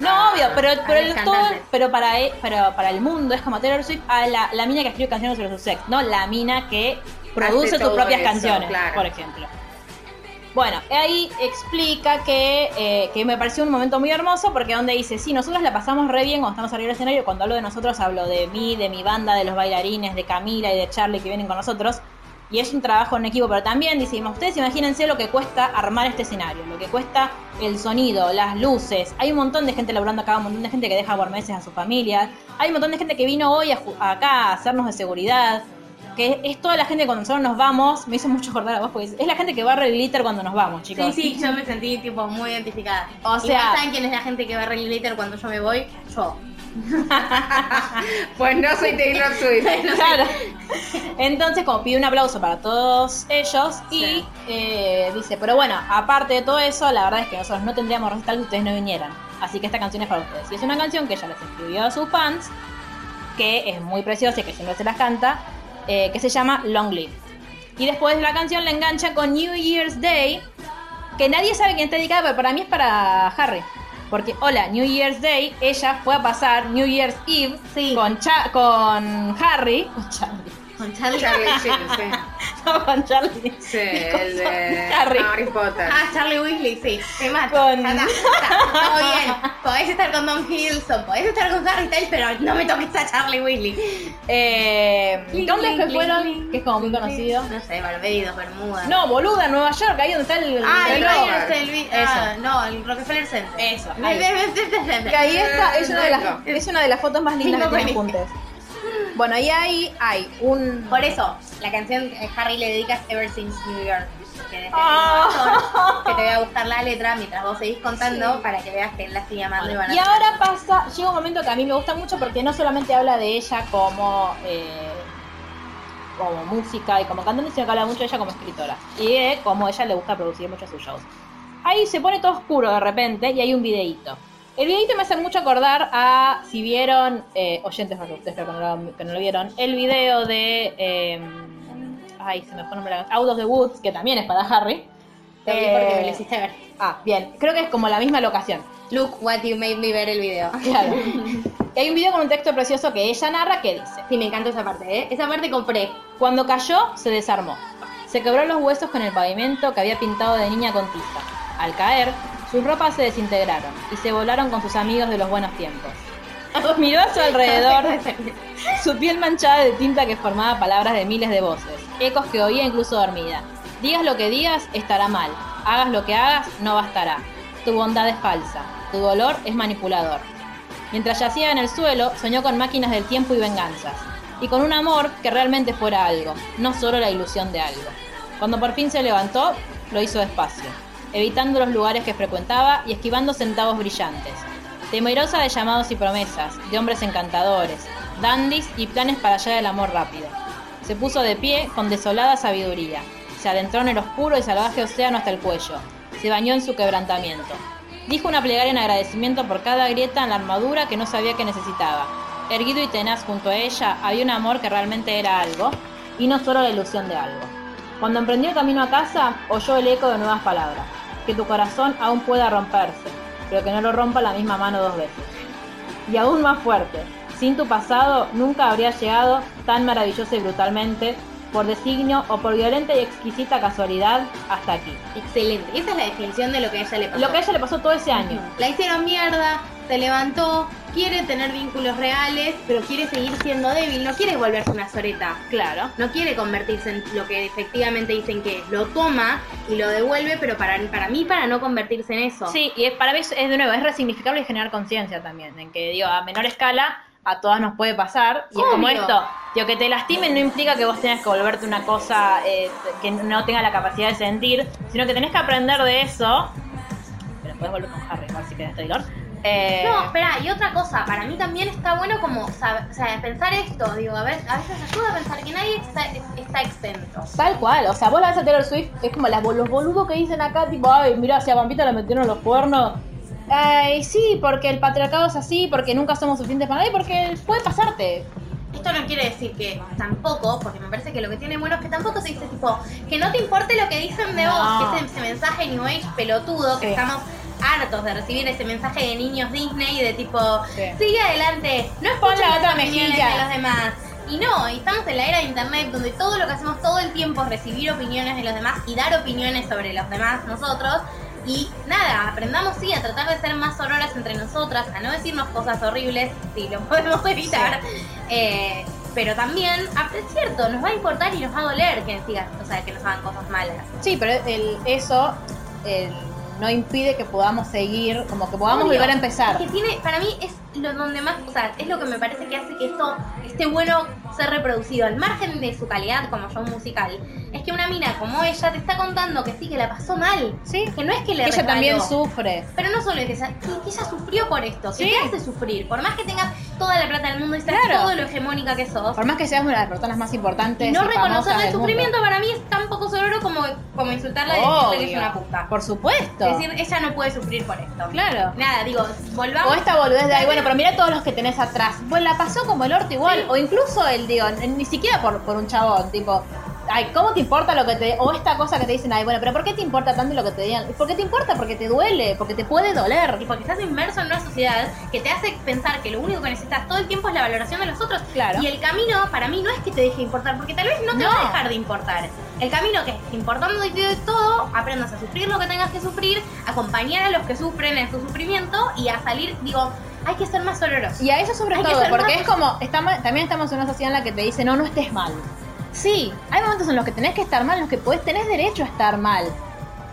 no, a- obvio, pero, pero, el todo, pero para, e- pero para el mundo es como Taylor Swift a la, la mina que escribe canciones sobre su sex, no la mina que produce tus propias eso, canciones, claro. por ejemplo. Bueno, ahí explica que, eh, que me pareció un momento muy hermoso porque donde dice, sí, nosotros la pasamos re bien cuando estamos arriba del escenario, cuando hablo de nosotros hablo de mí, de mi banda, de los bailarines, de Camila y de Charlie que vienen con nosotros. Y es un trabajo en equipo, pero también dice, ustedes imagínense lo que cuesta armar este escenario, lo que cuesta el sonido, las luces. Hay un montón de gente laburando acá, un montón de gente que deja por meses a su familia. Hay un montón de gente que vino hoy a acá a hacernos de seguridad. Que es toda la gente que cuando nosotros nos vamos, me hizo mucho acordar a vos, porque es la gente que barre el glitter cuando nos vamos, chicos. Sí, sí, yo me sentí tipo muy identificada. O sea- ¿saben quién es la gente que va a reír glitter cuando yo me voy? Yo. Pues no soy Taylor Swift. Claro. Entonces, como pide un aplauso para todos ellos y Sí. eh, dice, pero bueno, aparte de todo eso, la verdad es que nosotros no tendríamos recital si ustedes no vinieran. Así que esta canción es para ustedes. Y es una canción que ella les escribió a sus fans, que es muy preciosa y que siempre se las canta, eh, que se llama Long Live. Y después la canción la engancha con New Year's Day, que nadie sabe quién está dedicada, pero para mí es para Harry. Porque, hola, New Year's Day, ella fue a pasar New Year's Eve Sí. con, Cha- con Harry. Con Charlie. Con Charlie. Charlie Sheen, sí. No, con Charlie. Sí, el de Harry. Harry Potter. Ah, Charlie Weasley, sí. Te mato. Con- Ya está, está. Todo bien. Podés estar con Don Hiddleston, podés estar con Harry Styles, pero no me toques a Charlie Weasley. Eh, ¿Dónde link, fueron? Que es como muy conocido. No sé, Barbados, Bermuda. No, boluda, Nueva York, ahí donde está el. Ah, el el. Rogers, el ah, no, el Rockefeller Center. Eso, ahí. Que ahí está, es una, de las, es una de las fotos más lindas que tienen buenísimo. Bueno, y ahí hay un. Por eso, la canción que Harry le dedica es Ever Since New York. Que, desde te voy a buscar la letra mientras vos seguís contando para que veas que él la sigue amando y van a Y ahora pasa, llega un momento que a mí me gusta mucho porque no solamente habla de ella como, eh, como música y como cantante, sino que habla mucho de ella como escritora. Y de cómo ella le gusta producir muchos sus shows. Ahí se pone todo oscuro de repente y hay un videíto. El videíto me hace mucho acordar a, si vieron, eh, oyentes, porque ustedes que no, lo, que no lo vieron, el video de... eh, ay, se me fue el nombre Out of the Woods, que también es para Harry. Te vi porque me Eh, lo hiciste ver. Ah, bien, creo que es como la misma locación. Look what you made me ver el video. Claro. Y hay un video con un texto precioso que ella narra que dice, Sí, me encanta esa parte, ¿eh? Esa parte compré. cuando cayó se desarmó. Se quebró los huesos con el pavimento que había pintado de niña con tiza. Al caer, sus ropas se desintegraron y se volaron con sus amigos de los buenos tiempos. Miró a su alrededor, su piel manchada de tinta que formaba palabras de miles de voces, ecos que oía incluso dormida. Digas lo que digas, estará mal. Hagas lo que hagas, no bastará. Tu bondad es falsa. Tu dolor es manipulador. Mientras yacía en el suelo, soñó con máquinas del tiempo y venganzas, y con un amor que realmente fuera algo, no solo la ilusión de algo. Cuando por fin se levantó, lo hizo despacio, evitando los lugares que frecuentaba y esquivando centavos brillantes. Temerosa de llamados y promesas, de hombres encantadores, dandis y planes para hallar el amor rápido. Se puso de pie con desolada sabiduría, se adentró en el oscuro y salvaje océano hasta el cuello, se bañó en su quebrantamiento. Dijo una plegaria en agradecimiento por cada grieta en la armadura que no sabía que necesitaba. Erguido y tenaz junto a ella había un amor que realmente era algo, y no solo la ilusión de algo. Cuando emprendió el camino a casa, oyó el eco de nuevas palabras. Que tu corazón aún pueda romperse, pero que no lo rompa la misma mano dos veces. Y aún más fuerte, sin tu pasado nunca habría llegado tan maravillosa y brutalmente, por designio o por violenta y exquisita casualidad, hasta aquí. Excelente. Esa es la definición de lo que a ella le pasó. Lo que a ella le pasó todo ese año. La hicieron mierda, se levantó, quiere tener vínculos reales, pero quiere seguir siendo débil, no quiere volverse una soreta. Claro. No quiere convertirse en lo que efectivamente dicen que es. Lo toma y lo devuelve, pero para, para mí, para no convertirse en eso. Sí, y es- para mí es, de nuevo, es resignificable y generar conciencia también, en que digo, a menor escala a todas nos puede pasar. Y es como esto, digo, que te lastimen no implica que vos tengas que volverte una cosa eh, que no tenga la capacidad de sentir, sino que tenés que aprender de eso. Pero puedes volver con Harry, igual si querés, Taylor. Eh, No, espera, y otra cosa, para mí también está bueno como, o sea, pensar esto, digo, a, ver, a veces ayuda a pensar que nadie está, está exento. Tal cual, o sea, vos la ves a Taylor Swift, es como las, los boludos que dicen acá, tipo, ay, mira, si a Pampita le metieron los cuernos. Ay, sí, porque el patriarcado es así, porque nunca somos suficientes para nadie, porque puede pasarte. Esto no quiere decir que tampoco, porque me parece que lo que tiene bueno es que tampoco se dice tipo, que no te importe lo que dicen de No. vos, que ese, ese mensaje New Age pelotudo, que Sí. estamos hartos de recibir ese mensaje de niños Disney de tipo, Sí. sigue adelante, no escuches la otra mejilla. de los demás. Y no, estamos en la era de internet donde todo lo que hacemos todo el tiempo es recibir opiniones de los demás y dar opiniones sobre los demás nosotros. Y nada, aprendamos sí a tratar de ser más sororas entre nosotras, a no decirnos cosas horribles, si lo podemos evitar. Eh, pero también, ah, es cierto, nos va a importar y nos va a doler que sigan, o sea, que nos hagan cosas malas. Sí, pero el, eso el, no impide que podamos seguir, como que podamos Obvio. volver a empezar. Que tiene, para mí es lo donde más, o sea, es lo que me parece que hace que esto esté bueno ser reproducido, al margen de su calidad como show musical. Es que una mina como ella te está contando que sí, que la pasó mal. Sí, Que no es que le ella también sufre. Pero no solo es que, ella- que- que ella sufrió por esto, que Sí. te hace sufrir. Por más que tengas toda la plata del mundo y seas Claro. todo lo hegemónica que sos, Por más que seas una de las personas más importantes. y no y reconocer el mundo. sufrimiento para mí es tan poco sonoro como, como insultarla y decirle que es una puta. Por supuesto. Es decir, ella no puede sufrir por esto. Claro. Nada, digo, volvamos. O esta boludez de ahí, bueno, pero mira todos los que tenés atrás. Pues la pasó como el orto igual. Sí. O incluso el, digo, ni siquiera por, por un chabón, tipo, ay, ¿cómo te importa lo que te. O esta cosa que te dicen, ay, bueno, pero ¿por qué te importa tanto lo que te digan? ¿Por qué te importa? Porque te duele, porque te puede doler. Y porque estás inmerso en una sociedad que te hace pensar que lo único que necesitas todo el tiempo es la valoración de los otros. Claro. Y el camino, para mí, no es que te deje importar, porque tal vez no te No. va a dejar de importar. El camino que es importando de de todo, aprendas a sufrir lo que tengas que sufrir, acompañar a los que sufren en su sufrimiento y a salir, digo, hay que ser más sororos. Y a eso sobre Hay todo, porque más- es como, estamos, también estamos en una sociedad en la que te dice, no, no estés mal. Sí, hay momentos en los que tenés que estar mal, en los que podés, tenés derecho a estar mal.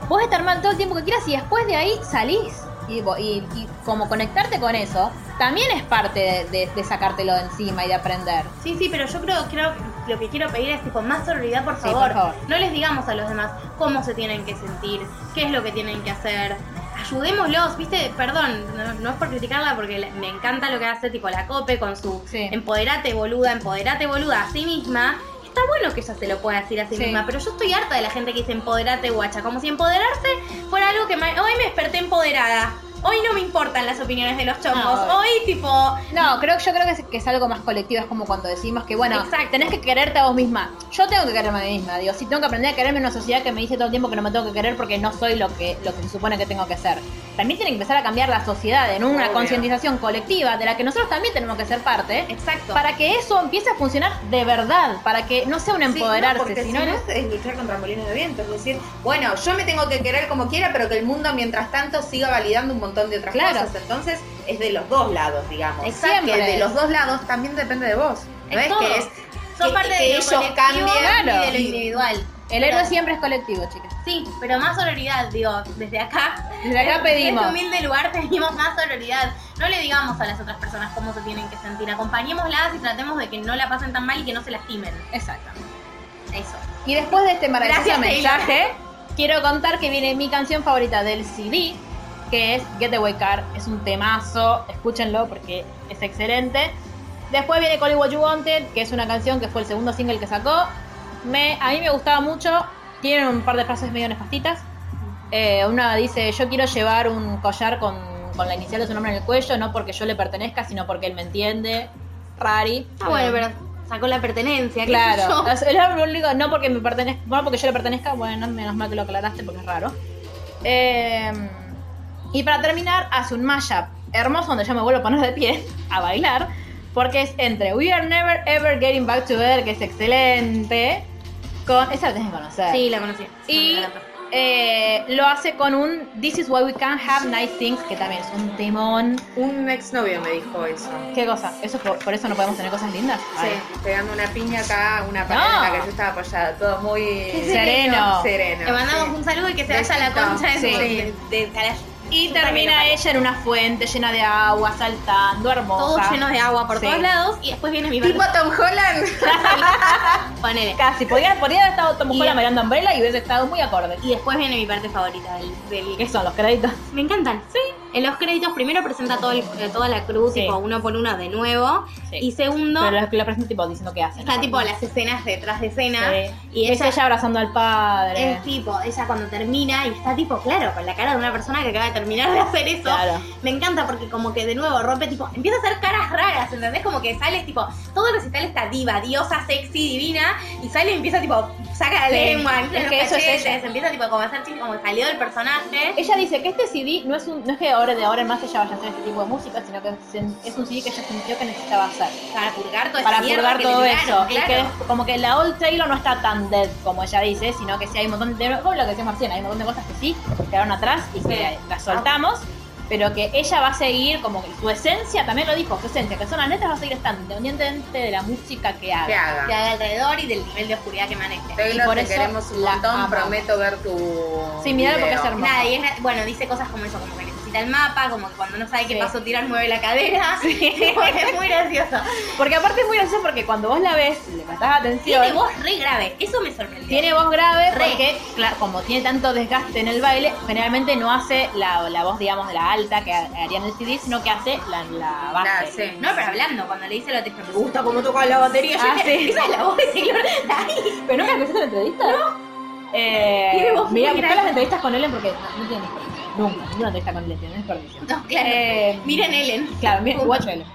Podés estar mal todo el tiempo que quieras y después de ahí salís. Y, y- y como conectarte con eso, también es parte de, de- de sacártelo de encima y de aprender. Sí, sí, pero yo creo, creo que lo que quiero pedir es tipo más sororidad, por Sí, favor. por favor. No les digamos a los demás cómo se tienen que sentir, qué es lo que tienen que hacer. Ayudémoslos, viste, perdón, no, no es por criticarla porque me encanta lo que hace tipo la cope con su Sí. empoderate boluda, empoderate boluda a sí misma. Está bueno que ella se lo pueda decir a sí, Sí. misma, pero yo estoy harta de la gente que dice empoderate guacha, como si empoderarse fuera algo que me- hoy me desperté empoderada. Hoy no me importan las opiniones de los chongos. No, hoy tipo No, creo, yo creo que es, que es algo más colectivo, es como cuando decimos que, bueno, Exacto. tenés que quererte a vos misma. Yo tengo que quererme a mí misma, digo, si tengo que aprender a quererme en una sociedad que me dice todo el tiempo que no me tengo que querer porque no soy lo que, lo que se supone que tengo que ser. También tiene que empezar a cambiar la sociedad en una concientización colectiva de la que nosotros también tenemos que ser parte, Exacto. para que eso empiece a funcionar de verdad, para que no sea un Sí, no, empoderarse, sino si no es- es, es luchar contra molinos de viento. Es decir, bueno, yo me tengo que querer como quiera, pero que el mundo mientras tanto siga validando un montón de otras Claro. cosas. Entonces es de los dos lados, digamos. Exacto. Que de los dos lados también depende de vos. No Es es, que es Son que, parte que de lo ellos colectivo cambien Claro. y de lo individual. el héroe siempre es colectivo, chicas. Sí, pero más sororidad, digo, desde acá. Desde acá pedimos. En este humilde lugar pedimos más sororidad. No le digamos a las otras personas cómo se tienen que sentir. Acompañémoslas y tratemos de que no la pasen tan mal y que no se lastimen. Exacto. Eso. Y después de este maravilloso Gracias, mensaje, quiero contar que viene mi canción favorita del CD, que es Getaway Car. Es un temazo, escúchenlo porque es excelente. Después viene Call It What You Wanted, que es una canción que fue el segundo single que sacó. Me, a mí me gustaba mucho. Tiene un par de frases medio nefastitas. Eh, una dice, yo quiero llevar un collar con, con la inicial de su nombre en el cuello, no porque yo le pertenezca, sino porque él me entiende. Rari. Ah, bueno, pero sacó la pertenencia. ¿qué Claro, yo? no porque me pertenezca, no porque yo le pertenezca, bueno, menos mal que lo aclaraste porque es raro. Eh, y para terminar, hace un mashup hermoso donde yo me vuelvo a poner de pie a bailar, porque es entre We Are Never Ever Getting Back Together, que es excelente, con esa la tenés que conocer. Sí, la conocí. Y eh, lo hace con un This is why we can have nice things, que también es un temón. Un exnovio me dijo eso. ¿Qué cosa? ¿Eso por, por eso no podemos tener cosas lindas? Sí, pegando una piña acá, una pared No. en la que yo estaba apoyada, todo muy sereno. sereno. Le mandamos sí. un saludo y que se vaya a la concha de, Sí. de, de- a la- Y termina ella en una fuente llena de agua, saltando, hermosa. Todo lleno de agua por Sí. todos lados. Y después viene mi Tipo. Tom Holland. Ponele. Casi, podría, podría haber estado Tom Y- Holland bailando Umbrella y hubiese estado muy acorde. Y después viene mi parte favorita del, del- ¿Qué son los créditos? Me encantan. Sí. En los créditos primero presenta todo el- eh, toda la cruz, Sí. tipo uno por uno de nuevo. Sí. Y segundo, Pero lo, lo presento tipo diciendo qué hacen. está tipo las escenas detrás de escena. Sí. Y es ella, ella abrazando al padre. es tipo, ella cuando termina y está tipo, claro, con la cara de una persona que acaba de terminar de hacer eso. Claro. Me encanta porque como que de nuevo rompe, tipo, empieza a hacer caras raras, ¿entendés? Como que sale, tipo, todo el recital está diva, diosa, sexy, divina, y sale y empieza, tipo, saca la lengua, es empieza que los eso es cachetes, ella. empieza, tipo, como a hacer como que salió del personaje. Ella dice que este CD no es, un, no es que ahora de ahora en más ella vaya a hacer este tipo de música, sino que es un CD que ella sintió que necesitaba hacer. Para purgar toda Para esa mierda purgar todo eso. tiraron, Y claro. que es como que la Old Taylor no está tan dead como ella dice, sino que sí hay un montón de. Como lo que decía Marciana, hay un montón de cosas que sí quedaron atrás y que las soltamos. Pero que ella va a seguir, como que su esencia, también lo dijo, su esencia, que son las letras, va a seguir estando, independientemente de la música que haga. Que haga. que haga alrededor y del nivel de oscuridad que maneje. Taylor, por te eso queremos un montón. Prometo ver tu. Sí, miralo porque es hermoso. Nada, y es, bueno, dice cosas como eso, como que necesita el mapa, como que cuando no sabe qué Sí. pasó tirar mueve la cadera. es muy gracioso. Porque aparte es muy gracioso porque cuando vos la ves, le prestás atención. Tiene voz re grave, eso me sorprendió. Tiene voz grave Re. porque, claro, como tiene tanto desgaste en el baile, generalmente no hace la, la voz, digamos, de la alta que haría en el CD, sino que hace la, la sí. No, pero hablando, cuando le dice lo texto, me gusta cómo toca la batería. Ah, sí. Esa es la voz de Taylor. Ay, ¿Pero nunca escuchaste la entrevista? No. Eh, mira, buscá grave. las entrevistas con Ellen porque no, no tiene. Nunca, ninguna entrevista con Ellen tiene desperdicio. No, claro. Eh, Miren Ellen. Claro, miren, watch Ellen.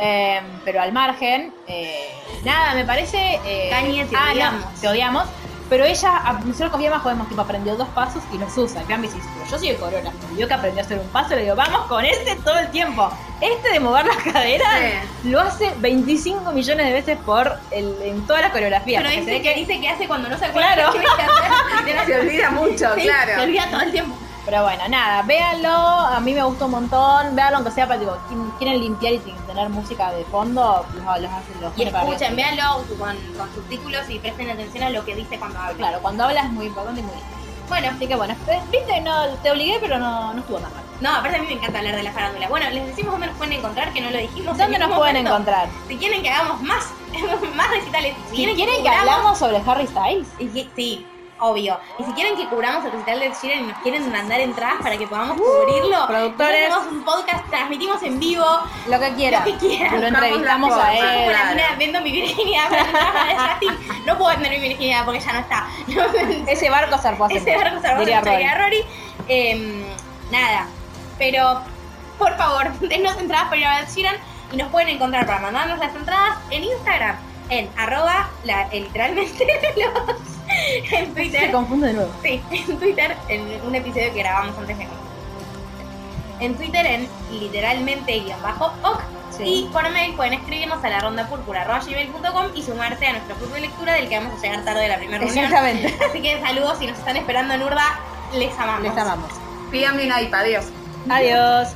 Eh, pero al margen, eh, nada, me parece. Eh, Kanye, te ah, no, odiamos. te odiamos. Pero ella, nosotros confiamos, jodemos, tipo, aprendió dos pasos y los usa. Si pero yo soy el coreógrafo, y vio que aprendió a hacer un paso, le digo, vamos con este todo el tiempo. Este de mover las caderas lo hace 25 millones de veces por el, en toda la coreografía. Pero dice que dice que hace cuando no se acuerda Claro. que hacer. Se olvida mucho, Sí, claro. Se olvida todo el tiempo. Pero bueno, nada, véanlo, a mí me gustó un montón, véanlo aunque sea para, tipo, quieren limpiar y tener música de fondo, los, los hacen los Y escuchen, véanlo con, con subtítulos y presten atención a lo que dice cuando habla. Claro, cuando hablas es muy importante y muy. Bueno, Así que bueno, eh, viste, no, te obligué, pero no, no estuvo tan mal. no, aparte a mí me encanta hablar de la farándula. Bueno, les decimos dónde nos pueden encontrar, que no lo dijimos. en ¿Dónde nos pueden momento. encontrar? Si quieren que hagamos más, más recitales. Si, Si quieren que cubramos- hablamos sobre Harry Styles, y que- sí, obvio. Y si quieren que cubramos el recital de Sheeran y nos quieren mandar entradas para que podamos cubrirlo, Uh, productores. hacemos un podcast, transmitimos en vivo. lo que quieran. Lo que quieran. Lo Buscamos entrevistamos a él. Como la claro. mina vendo mi virginidad para. No puedo vender mi virginidad porque ya no está. Ese barco zarpó hace Ese barco se diría Rory. Em, nada, pero por favor, denos entradas para ir a ver Sheeran y nos pueden encontrar para mandarnos las entradas en Instagram, en arroba, la, eh, literalmente los, en Se Twitter. confunde de nuevo. Sí, en Twitter, en un episodio que grabamos antes de En Twitter, en literalmente guion bajo ok. Sí. Y por mail pueden escribirnos a la ronda púrpura.gmail.com y sumarse a nuestro club de lectura del que vamos a llegar tarde de la primera reunión. Exactamente. Así que saludos si nos están esperando en Urda, les amamos. Les amamos. Pídame un iPad, adiós. Adiós.